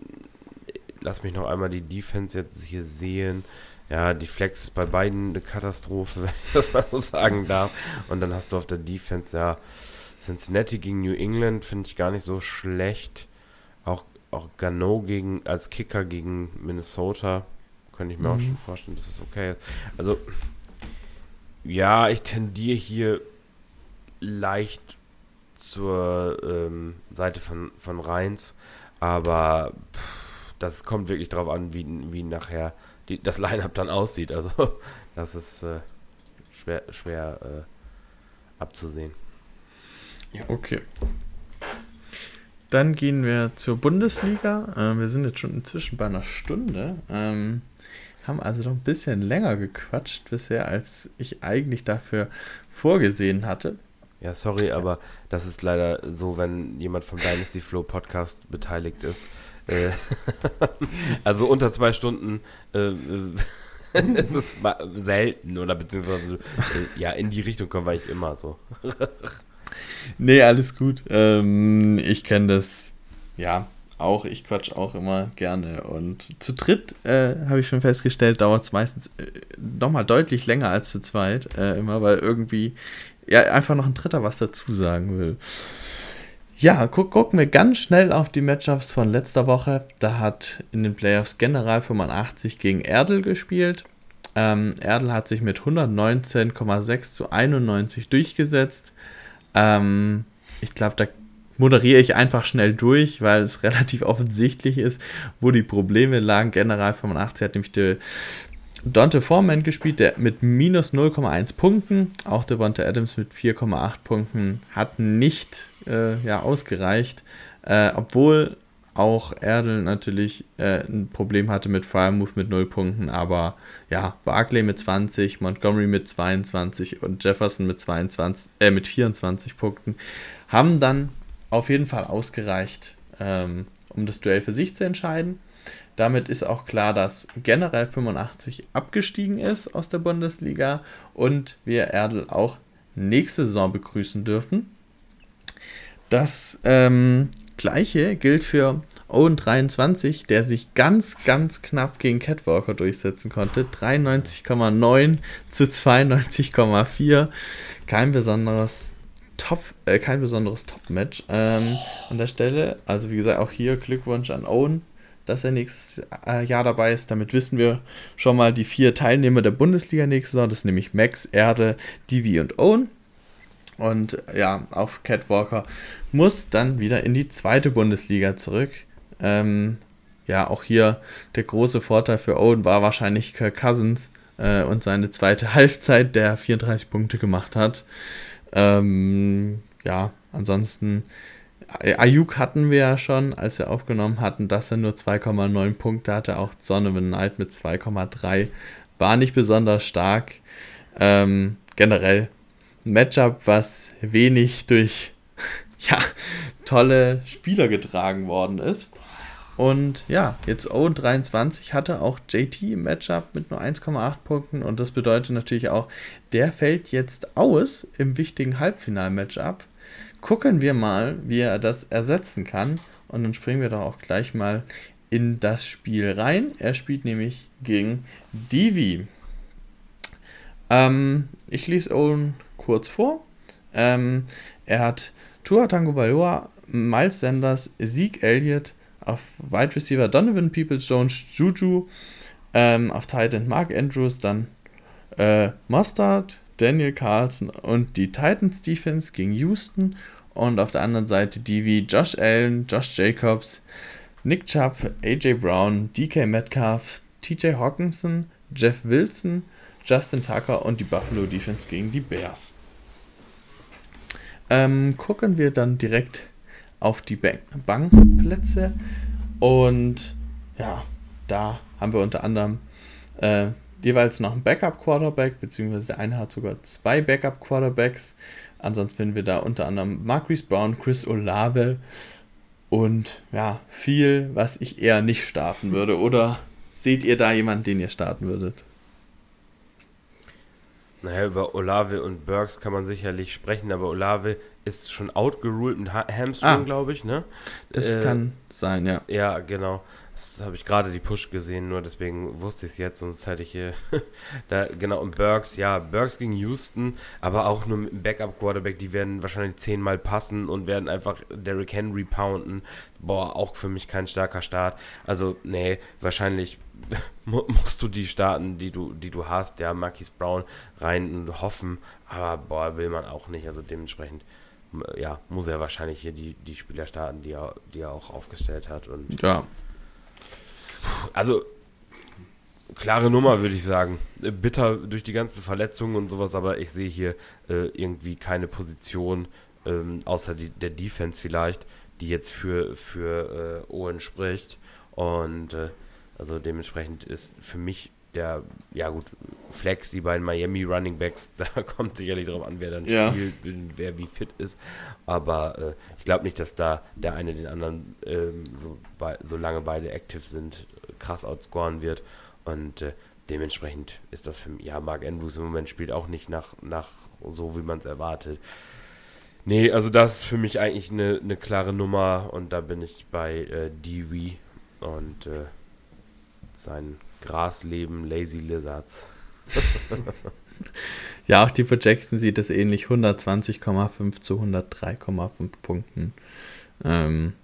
lass mich noch einmal die Defense jetzt hier sehen. Ja, die Flex ist bei beiden eine Katastrophe, wenn ich das mal so sagen darf. Und dann hast du auf der Defense ja Cincinnati gegen New England, finde ich gar nicht so schlecht. Auch auch Gano gegen, als Kicker gegen Minnesota. Könnte ich mir mhm. auch schon vorstellen, dass es okay ist. Also, ja, ich tendiere hier leicht zur ähm, Seite von, von Reins, aber pff, das kommt wirklich darauf an, wie, wie nachher die, das Line-Up dann aussieht. Also, das ist äh, schwer, schwer äh, abzusehen. Ja, okay. Dann gehen wir zur Bundesliga. Äh, wir sind jetzt schon inzwischen bei einer Stunde. Ähm, haben also noch ein bisschen länger gequatscht bisher, als ich eigentlich dafür vorgesehen hatte. Ja, sorry, aber das ist leider so, wenn jemand vom Dynasty Flow Podcast beteiligt ist. Äh, also unter zwei Stunden äh, es ist selten oder beziehungsweise äh, ja, in die Richtung kommen wir ich immer so. nee, alles gut. Ähm, ich kenne das, ja, auch. Ich quatsch auch immer gerne. Und zu dritt, äh, habe ich schon festgestellt, dauert es meistens äh, nochmal deutlich länger als zu zweit. Äh, immer, weil irgendwie ja einfach noch ein Dritter was dazu sagen will. Ja, gu gucken wir ganz schnell auf die Matchups von letzter Woche. Da hat in den Playoffs General 85 gegen Erdl gespielt. Ähm, Erdl hat sich mit 119,6 zu 91 durchgesetzt. Ähm, ich glaube, da moderiere ich einfach schnell durch, weil es relativ offensichtlich ist, wo die Probleme lagen. General 85 hat nämlich der Dante Foreman gespielt, der mit minus 0,1 Punkten, auch Devonta Adams mit 4,8 Punkten, hat nicht äh, ja, ausgereicht, äh, obwohl auch Erdl natürlich äh, ein Problem hatte mit Firemove mit 0 Punkten, aber ja, Barclay mit 20, Montgomery mit 22 und Jefferson mit, 22, äh, mit 24 Punkten haben dann auf jeden Fall ausgereicht, ähm, um das Duell für sich zu entscheiden. Damit ist auch klar, dass generell 85 abgestiegen ist aus der Bundesliga und wir Erdl auch nächste Saison begrüßen dürfen. Das ähm, gleiche gilt für Owen 23, der sich ganz, ganz knapp gegen Catwalker durchsetzen konnte. 93,9 zu 92,4. Kein besonderes Top, äh, kein besonderes Top-Match ähm, an der Stelle. Also wie gesagt, auch hier Glückwunsch an Owen, dass er nächstes äh, Jahr dabei ist. Damit wissen wir schon mal die vier Teilnehmer der Bundesliga nächstes Jahr. Das sind nämlich Max, Erde, Divi und Owen. Und ja, auch Catwalker muss dann wieder in die zweite Bundesliga zurück. Ähm, ja, auch hier der große Vorteil für Owen war wahrscheinlich Kirk Cousins äh, und seine zweite Halbzeit, der 34 Punkte gemacht hat. Ähm, ja, ansonsten, Ayuk hatten wir ja schon, als wir aufgenommen hatten, dass er nur 2,9 Punkte hatte. Auch Donovan Knight mit 2,3 war nicht besonders stark. Ähm, generell ein Matchup, was wenig durch ja, tolle Spieler getragen worden ist. Und ja, jetzt Owen 23 hatte auch JT im Matchup mit nur 1,8 Punkten und das bedeutet natürlich auch, der fällt jetzt aus im wichtigen Halbfinal-Matchup. Gucken wir mal, wie er das ersetzen kann und dann springen wir doch auch gleich mal in das Spiel rein. Er spielt nämlich gegen Divi. Ähm, ich lese Owen kurz vor. Ähm, er hat Tua Tango Baloa, Miles Sanders, Zeke Elliott, auf Wide Receiver Donovan Peoples Jones, Juju, ähm, auf Titan Mark Andrews, dann äh, Mustard, Daniel Carlson und die Titans Defense gegen Houston und auf der anderen Seite die wie Josh Allen, Josh Jacobs, Nick Chubb, AJ Brown, DK Metcalf, TJ Hawkinson, Jeff Wilson, Justin Tucker und die Buffalo Defense gegen die Bears. Ähm, gucken wir dann direkt auf die Bankplätze. Und ja, da haben wir unter anderem äh, jeweils noch einen Backup-Quarterback, beziehungsweise der eine hat sogar zwei Backup-Quarterbacks. Ansonsten finden wir da unter anderem Marquis Brown, Chris Olave und ja, viel, was ich eher nicht starten würde. Oder seht ihr da jemanden, den ihr starten würdet? Naja, über Olave und Burks kann man sicherlich sprechen, aber Olave ist schon outgeruled mit Hamstring, ah, glaube ich, ne? Das äh, kann sein, ja. Ja, genau. Das habe ich gerade die Push gesehen, nur deswegen wusste ich es jetzt, sonst hätte ich hier da genau und Burks, ja, Burks gegen Houston, aber auch nur mit einem Backup Quarterback, die werden wahrscheinlich zehnmal passen und werden einfach Derrick Henry pounden. Boah, auch für mich kein starker Start. Also, nee, wahrscheinlich musst du die starten, die du, die du hast, ja, Marquis Brown rein und hoffen, aber boah, will man auch nicht. Also dementsprechend ja, muss er wahrscheinlich hier die, die Spieler starten, die er, die er auch aufgestellt hat. Und ja. Also, klare Nummer, würde ich sagen. Bitter durch die ganzen Verletzungen und sowas, aber ich sehe hier äh, irgendwie keine Position, ähm, außer die, der Defense vielleicht, die jetzt für, für äh, Owen spricht. Und äh, also dementsprechend ist für mich der, ja gut, Flex, die beiden Miami Running Backs, da kommt sicherlich darauf an, wer dann ja. spielt, wer wie fit ist. Aber äh, ich glaube nicht, dass da der eine den anderen, ähm, so bei, solange beide active sind, krass outscoren wird. Und äh, dementsprechend ist das für mich, ja, Mark Andrews im Moment spielt auch nicht nach, nach so, wie man es erwartet. Nee, also das ist für mich eigentlich eine, eine klare Nummer und da bin ich bei äh, Dewey und äh, sein Grasleben Lazy Lizards. ja, auch die Projection sieht es ähnlich. 120,5 zu 103,5 Punkten. Ähm,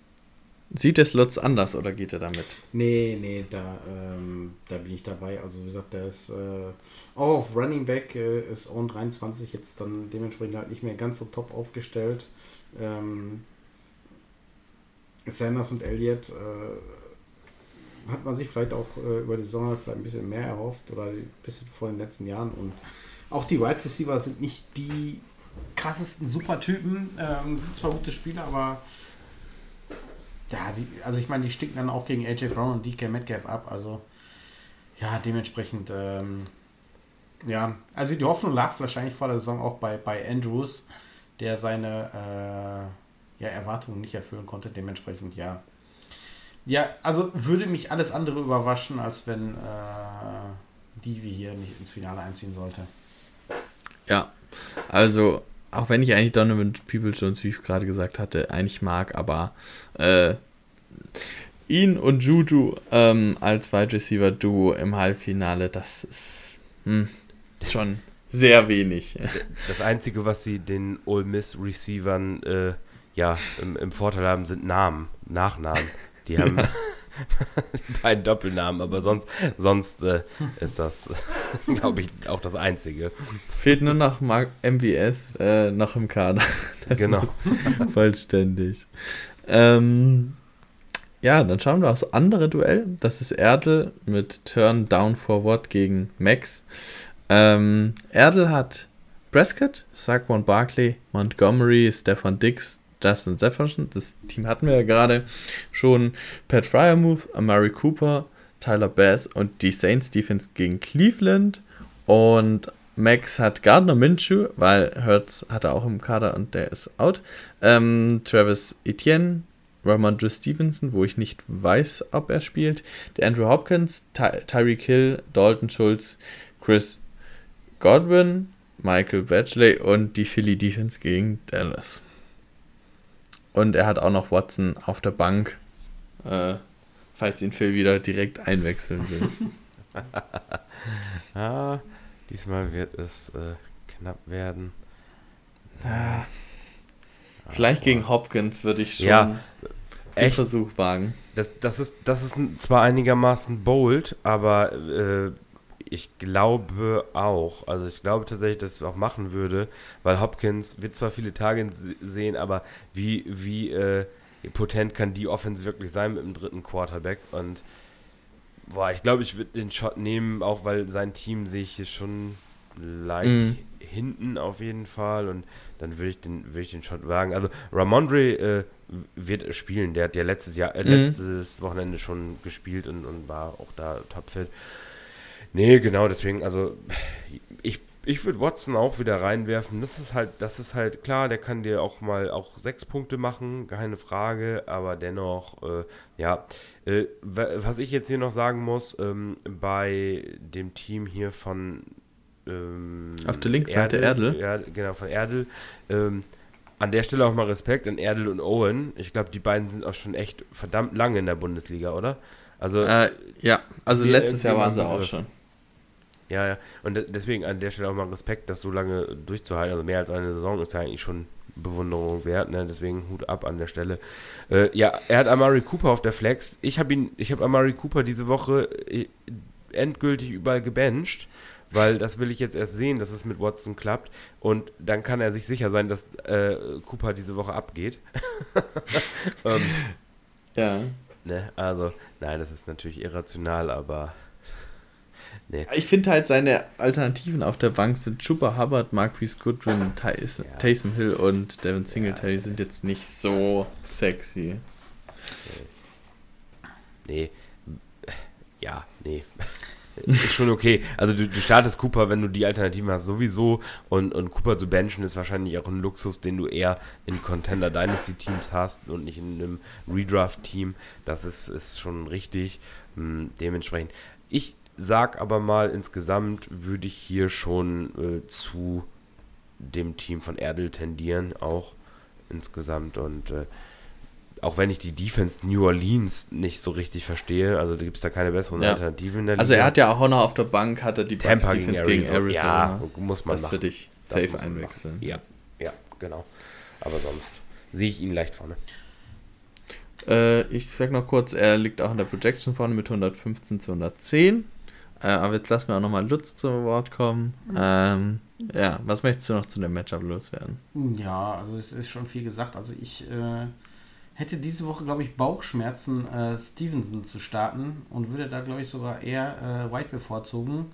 sieht es Lutz anders oder geht er damit? Nee, nee, da, ähm, da bin ich dabei. Also wie gesagt, der ist äh, auch auf Running Back, äh, ist on 23 jetzt dann dementsprechend halt nicht mehr ganz so top aufgestellt. Ähm, Sanders und Elliott äh, hat man sich vielleicht auch äh, über die Saison vielleicht ein bisschen mehr erhofft oder ein bisschen vor den letzten Jahren. Und auch die Wide Receiver sind nicht die krassesten Supertypen, ähm, sind zwar gute Spieler, aber ja, die, also ich meine, die stinken dann auch gegen AJ Brown und DK Metcalf ab. Also ja, dementsprechend, ähm, ja, also die Hoffnung lag wahrscheinlich vor der Saison auch bei, bei Andrews, der seine äh, ja, Erwartungen nicht erfüllen konnte. Dementsprechend, ja, ja, also würde mich alles andere überraschen, als wenn äh, die wie hier nicht ins Finale einziehen sollte. Ja, also auch wenn ich eigentlich Donovan People Jones, wie ich gerade gesagt hatte, eigentlich mag, aber äh, ihn und Juju ähm, als Wide Receiver Duo im Halbfinale, das ist hm, schon sehr wenig. Das Einzige, was sie den Ole Miss Receivern äh, ja, im, im Vorteil haben, sind Namen, Nachnamen. Die haben die beiden Doppelnamen, aber sonst, sonst äh, ist das, glaube ich, auch das Einzige. Fehlt nur noch Mark MVS äh, noch im Kader. genau. Vollständig. Ähm, ja, dann schauen wir aufs andere Duell. Das ist Erdl mit Turn Down Forward gegen Max. Ähm, Erdl hat Prescott, Saquon Barkley, Montgomery, Stefan Dix, Justin Jefferson, das Team hatten wir ja gerade schon, Pat Fryermuth, Amari Cooper, Tyler Bass und die Saints Defense gegen Cleveland und Max hat Gardner Minshew, weil Hertz hat er auch im Kader und der ist out. Ähm, Travis Etienne, Ramondre Stevenson, wo ich nicht weiß, ob er spielt. Der Andrew Hopkins, Ty Tyreek Hill, Dalton Schultz, Chris Godwin, Michael Batchley und die Philly Defense gegen Dallas. Und er hat auch noch Watson auf der Bank, äh, falls ihn Phil wieder direkt einwechseln will. ah, diesmal wird es äh, knapp werden. Ja. Vielleicht gegen Hopkins würde ich schon ja, echt Versuch wagen. Das, das, ist, das ist zwar einigermaßen bold, aber äh, ich glaube auch. Also ich glaube tatsächlich, dass ich es auch machen würde, weil Hopkins wird zwar viele Tage sehen, aber wie, wie äh, potent kann die Offense wirklich sein mit dem dritten Quarterback? Und boah, ich glaube, ich würde den Shot nehmen, auch weil sein Team sehe ich hier schon leicht mhm. hinten auf jeden Fall und dann würde ich den würde ich den Shot wagen. Also Ramondre äh, wird spielen, der hat ja letztes Jahr äh, mhm. letztes Wochenende schon gespielt und, und war auch da topfit. Nee, genau, deswegen, also ich, ich würde Watson auch wieder reinwerfen. Das ist halt, das ist halt klar, der kann dir auch mal auch sechs Punkte machen, keine Frage, aber dennoch, äh, ja. Äh, was ich jetzt hier noch sagen muss, ähm, bei dem Team hier von ähm, Auf der Linksseite Erdl. Ja, genau, von Erdl. Ähm, an der Stelle auch mal Respekt an Erdl und Owen. Ich glaube, die beiden sind auch schon echt verdammt lange in der Bundesliga, oder? Also, äh, ja, also letztes Jahr waren sie auch schon. Ja, ja. Und deswegen an der Stelle auch mal Respekt, das so lange durchzuhalten. Also mehr als eine Saison ist ja eigentlich schon Bewunderung wert. Ne? Deswegen Hut ab an der Stelle. Äh, ja, er hat Amari Cooper auf der Flex. Ich habe ihn, ich habe Amari Cooper diese Woche äh, endgültig überall gebencht, weil das will ich jetzt erst sehen, dass es mit Watson klappt. Und dann kann er sich sicher sein, dass äh, Cooper diese Woche abgeht. ähm, ja. Ne? Also, nein, das ist natürlich irrational, aber Nee. Ich finde halt seine Alternativen auf der Bank sind Chuba Hubbard, Marquise Goodwin, Tyson, ja. Taysom Hill und Devin Singletary ja. sind jetzt nicht so sexy. Nee. nee. Ja, nee. Ist schon okay. Also du, du, startest Cooper, wenn du die Alternativen hast, sowieso. Und, und Cooper zu benchen ist wahrscheinlich auch ein Luxus, den du eher in Contender Dynasty Teams hast und nicht in einem Redraft Team. Das ist, ist schon richtig. Hm, dementsprechend. Ich sag aber mal, insgesamt würde ich hier schon äh, zu dem Team von Erdel tendieren, auch insgesamt. Und äh, auch wenn ich die Defense New Orleans nicht so richtig verstehe, also gibt es da keine besseren ja. Alternativen in der also Liga. Also er hat ja auch noch auf der Bank, hat er die Tampa gegen Arizona. gegen Arizona. Ja, muss man das machen. für dich safe einwechseln. Ja, ja, genau. Aber sonst sehe ich ihn leicht vorne. Äh, ich sag noch kurz, er liegt auch in der Projection vorne mit 115 zu 110. Äh, aber jetzt lassen wir auch nochmal Lutz zu Wort kommen. Ähm, ja, was möchtest du noch zu dem Matchup loswerden? Ja, also es ist schon viel gesagt. Also ich äh, hätte diese Woche, glaube ich, Bauchschmerzen, äh, Stevenson zu starten und würde da, glaube ich, sogar eher äh, White bevorzugen.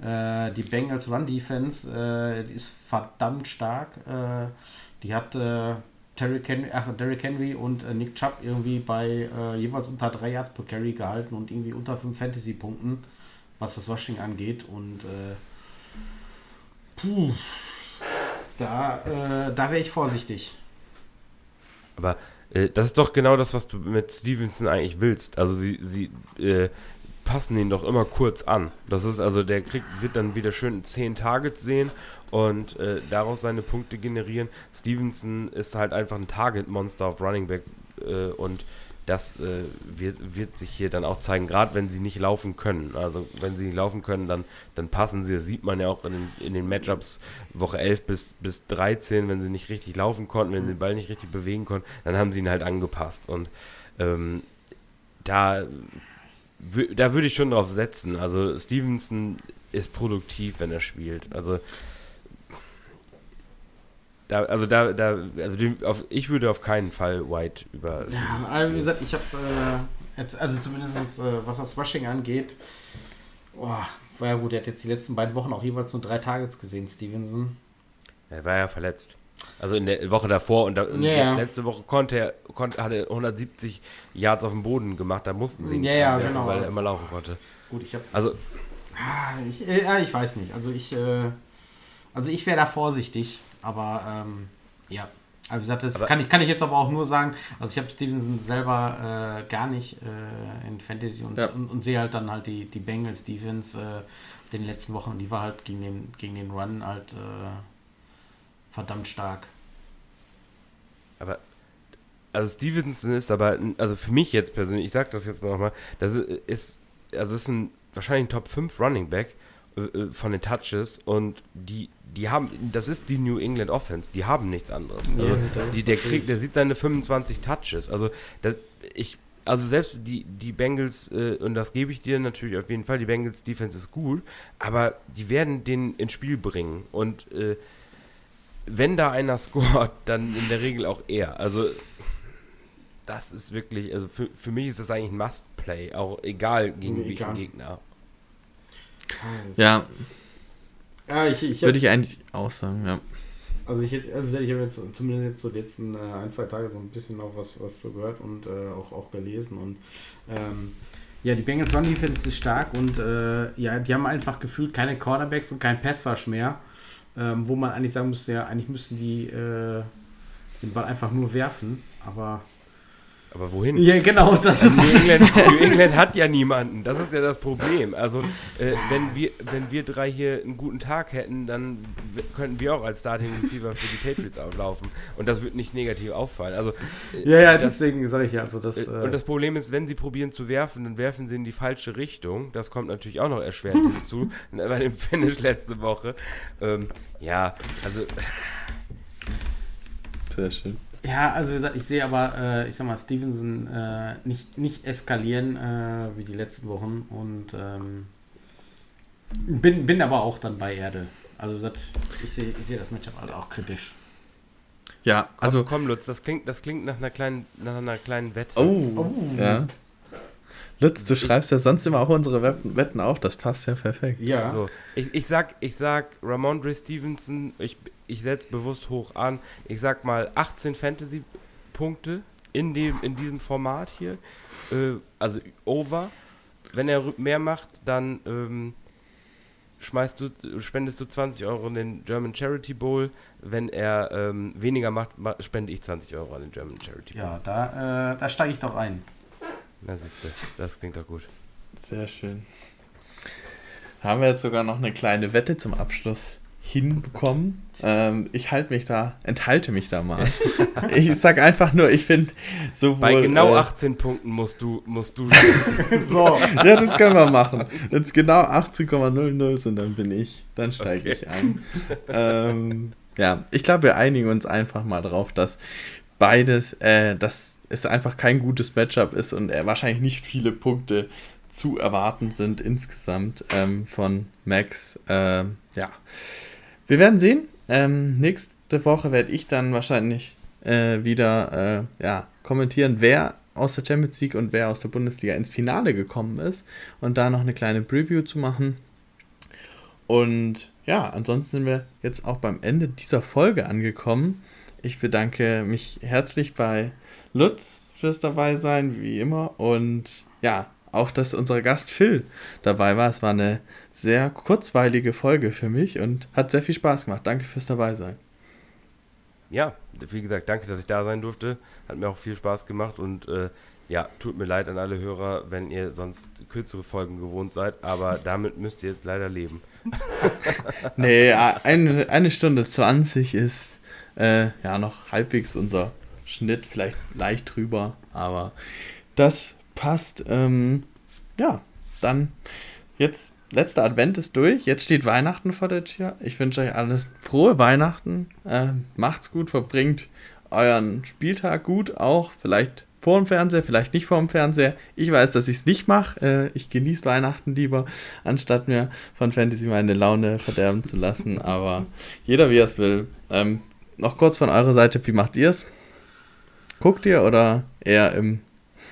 Äh, die Bengals Run Defense äh, ist verdammt stark. die hat Derrick Henry, ach, Derrick Henry und Nick Chubb irgendwie bei jeweils unter 3 Yards per Carry gehalten und irgendwie unter 5 Fantasy-Punkten was das Washing angeht. Und äh, puh, da, äh, da wäre ich vorsichtig. Aber äh, das ist doch genau das, was du mit Stevenson eigentlich willst. Also sie, sie äh, passen ihn doch immer kurz an. Das ist also, der kriegt, wird dann wieder schön 10 Targets sehen und äh, daraus seine Punkte generieren. Stevenson ist halt einfach ein Target-Monster auf Running Back äh, und das äh, wird, wird, sich hier dann auch zeigen, gerade wenn sie nicht laufen können. Also wenn sie nicht laufen können, dann, dann passen sie, das sieht man ja auch in den, in den Matchups Woche 11 bis, bis 13, wenn sie nicht richtig laufen konnten, wenn sie den Ball nicht richtig bewegen konnten, dann haben sie ihn halt angepasst. Und ähm, da, da würde ich schon drauf setzen. Also Stevenson ist produktiv, wenn er spielt. Also da, also da, da, also die, auf, ich würde auf keinen Fall White über. Ja, also wie gesagt, ich habe, äh, also zumindest äh, was das Rushing angeht, oh, war ja gut, er hat jetzt die letzten beiden Wochen auch jeweils nur drei Targets gesehen, Stevenson. Er war ja verletzt. Also in der Woche davor und, da, ja, letzte Woche konnte er, konnte, hat er 170 Yards auf dem Boden gemacht, da mussten sie ihn ja, ja, genau. weil er immer laufen konnte. Gut, ich habe. Also. Ah, ich, äh, ich weiß nicht. Also ich, äh, also ich wäre da vorsichtig. Aber ähm, ja, also wie gesagt, das kann ich, kann ich jetzt aber auch nur sagen, also ich habe Stevenson selber äh, gar nicht äh, in Fantasy und, ja. und, und, sehe halt dann halt die, die Bengals Defense äh, den letzten Wochen und die war halt gegen den, gegen den Run halt äh, verdammt stark. Aber also Stevenson ist aber, also für mich jetzt persönlich, ich sag das jetzt mal nochmal, das ist, also ist ein wahrscheinlich ein Top 5 Running Back äh, von den Touches und die, die haben, das ist die New England Offense, die haben nichts anderes. Also ja, die, der kriegt, der sieht seine 25 Touches. Also das, ich, also selbst die, die Bengals, äh, und das gebe ich dir natürlich auf jeden Fall, die Bengals Defense ist gut, aber die werden den ins Spiel bringen. Und äh, wenn da einer scoret, dann in der Regel auch er. Also das ist wirklich, also für, für mich ist das eigentlich ein Must-Play, auch egal gegen welchen Gegner. Ja. Ja, ich, ich Würde ich eigentlich auch sagen, ja. Also ich, hätte, also ich habe jetzt zumindest jetzt so die letzten äh, ein, zwei Tage so ein bisschen auch was, was so gehört und äh, auch, auch gelesen und ähm, ja, die Bengals Run Defense ist stark und äh, ja, die haben einfach gefühlt keine Cornerbacks und kein Passwash mehr, ähm, wo man eigentlich sagen müsste, ja, eigentlich müssten die äh, den Ball einfach nur werfen, aber Aber wohin? Ja, genau, das ist New England, New England hat ja niemanden. Das ist ja das Problem. Also, äh, wenn, wir, wenn wir drei hier einen guten Tag hätten, dann könnten wir auch als Starting Receiver für die Patriots auflaufen. Und das wird nicht negativ auffallen. Also, äh, Ja, ja, das, deswegen sage ich ja, also das. äh, Äh, und das Problem ist, wenn sie probieren zu werfen, dann werfen sie in die falsche Richtung. Das kommt natürlich auch noch erschwerend hinzu. Bei dem Finish letzte Woche. Ähm, ja, also Sehr schön. Ja, also wie gesagt, ich sehe aber, äh, ich sag mal, Stevenson äh, nicht, nicht eskalieren äh, wie die letzten Wochen und ähm, bin, bin aber auch dann bei Erde. Also wie gesagt, ich sehe ich sehe das Matchup halt auch kritisch. Ja, also also. komm, Lutz, das klingt, das klingt nach einer kleinen, nach einer kleinen Wette. Oh, Oh. ja. Lutz, du schreibst ja sonst immer auch unsere Wetten auf, das passt ja perfekt. Ja. So, ich, ich sag, ich sag Ramondre Stevenson, ich, ich setze bewusst hoch an. Ich sag mal 18 Fantasy-Punkte in, dem, in diesem Format hier. Äh, also over. Wenn er mehr macht, dann ähm, schmeißt du, spendest du 20 Euro in den German Charity Bowl. Wenn er ähm, weniger macht, ma spende ich 20 Euro an den German Charity Bowl. Ja, da, äh, da steige ich doch ein. Na, siehste, das klingt doch gut. Sehr schön. Haben wir jetzt sogar noch eine kleine Wette zum Abschluss hinbekommen. Ähm, ich halte mich da, enthalte mich da mal. ich sag einfach nur, ich finde sowohl. Bei genau äh, 18 Punkten musst du, musst du So. Ja, das können wir machen. Wenn es genau 18,00 sind, dann bin ich. Dann steige Okay. ich ein. ähm, ja, ich glaube, wir einigen uns einfach mal drauf, dass beides, äh, dass es einfach kein gutes Matchup ist und äh, wahrscheinlich nicht viele Punkte zu erwarten sind insgesamt ähm, von Max. Ähm, ja, wir werden sehen. Ähm, nächste Woche werde ich dann wahrscheinlich äh, wieder äh, ja, kommentieren, wer aus der Champions League und wer aus der Bundesliga ins Finale gekommen ist und da noch eine kleine Preview zu machen. Und ja, ansonsten sind wir jetzt auch beim Ende dieser Folge angekommen. Ich bedanke mich herzlich bei Lutz fürs dabei sein, wie immer. Und ja, auch, dass unser Gast Phil dabei war. Es war eine sehr kurzweilige Folge für mich und hat sehr viel Spaß gemacht. Danke fürs dabei sein. ja, wie gesagt, danke, dass ich da sein durfte. Hat mir auch viel Spaß gemacht und äh, ja, tut mir leid an alle Hörer, wenn ihr sonst kürzere Folgen gewohnt seid, aber damit müsst ihr jetzt leider leben. Nee, eine, eine Stunde 20 ist äh, ja noch halbwegs unser Schnitt, vielleicht leicht drüber, aber das passt. Ähm, ja, dann jetzt letzter Advent ist durch. Jetzt steht Weihnachten vor der Tür. Ich wünsche euch alles frohe Weihnachten. Äh, macht's gut, verbringt euren Spieltag gut, auch vielleicht vor dem Fernseher, vielleicht nicht vor dem Fernseher. Ich weiß, dass ich es nicht mache. Äh, ich genieße Weihnachten lieber, anstatt mir von Fantasy meine Laune verderben zu lassen. Aber jeder wie er es will. Ähm, noch kurz von eurer Seite, wie macht ihr es? Guckt ihr oder eher im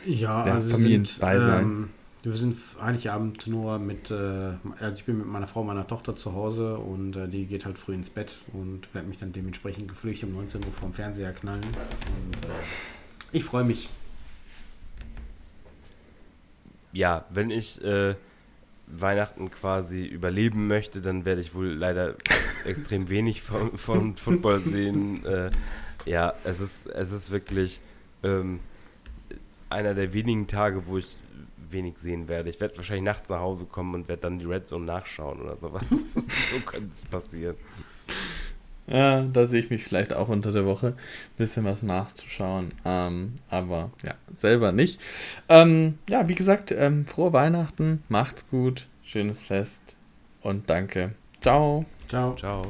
Ja, Ja, also wir Familienbeisein. sind, ähm, wir sind Heiligabend nur mit, äh, also ich bin mit meiner Frau und meiner Tochter zu Hause und äh, die geht halt früh ins Bett und werde mich dann dementsprechend geflüchtet um 19 Uhr vorm Fernseher knallen. Und äh, ich freue mich. Ja, wenn ich äh, Weihnachten quasi überleben möchte, dann werde ich wohl leider extrem wenig von, von Football sehen. Ja, es ist, es ist wirklich ähm, einer der wenigen Tage, wo ich wenig sehen werde. Ich werde wahrscheinlich nachts nach Hause kommen und werde dann die Red Zone nachschauen oder sowas. so könnte es passieren. Ja, da sehe ich mich vielleicht auch unter der Woche. Bisschen was nachzuschauen. Ähm, aber ja, selber nicht. Ähm, ja, wie gesagt, ähm, frohe Weihnachten. Macht's gut. Schönes Fest. Und danke. Ciao. Ciao. Ciao.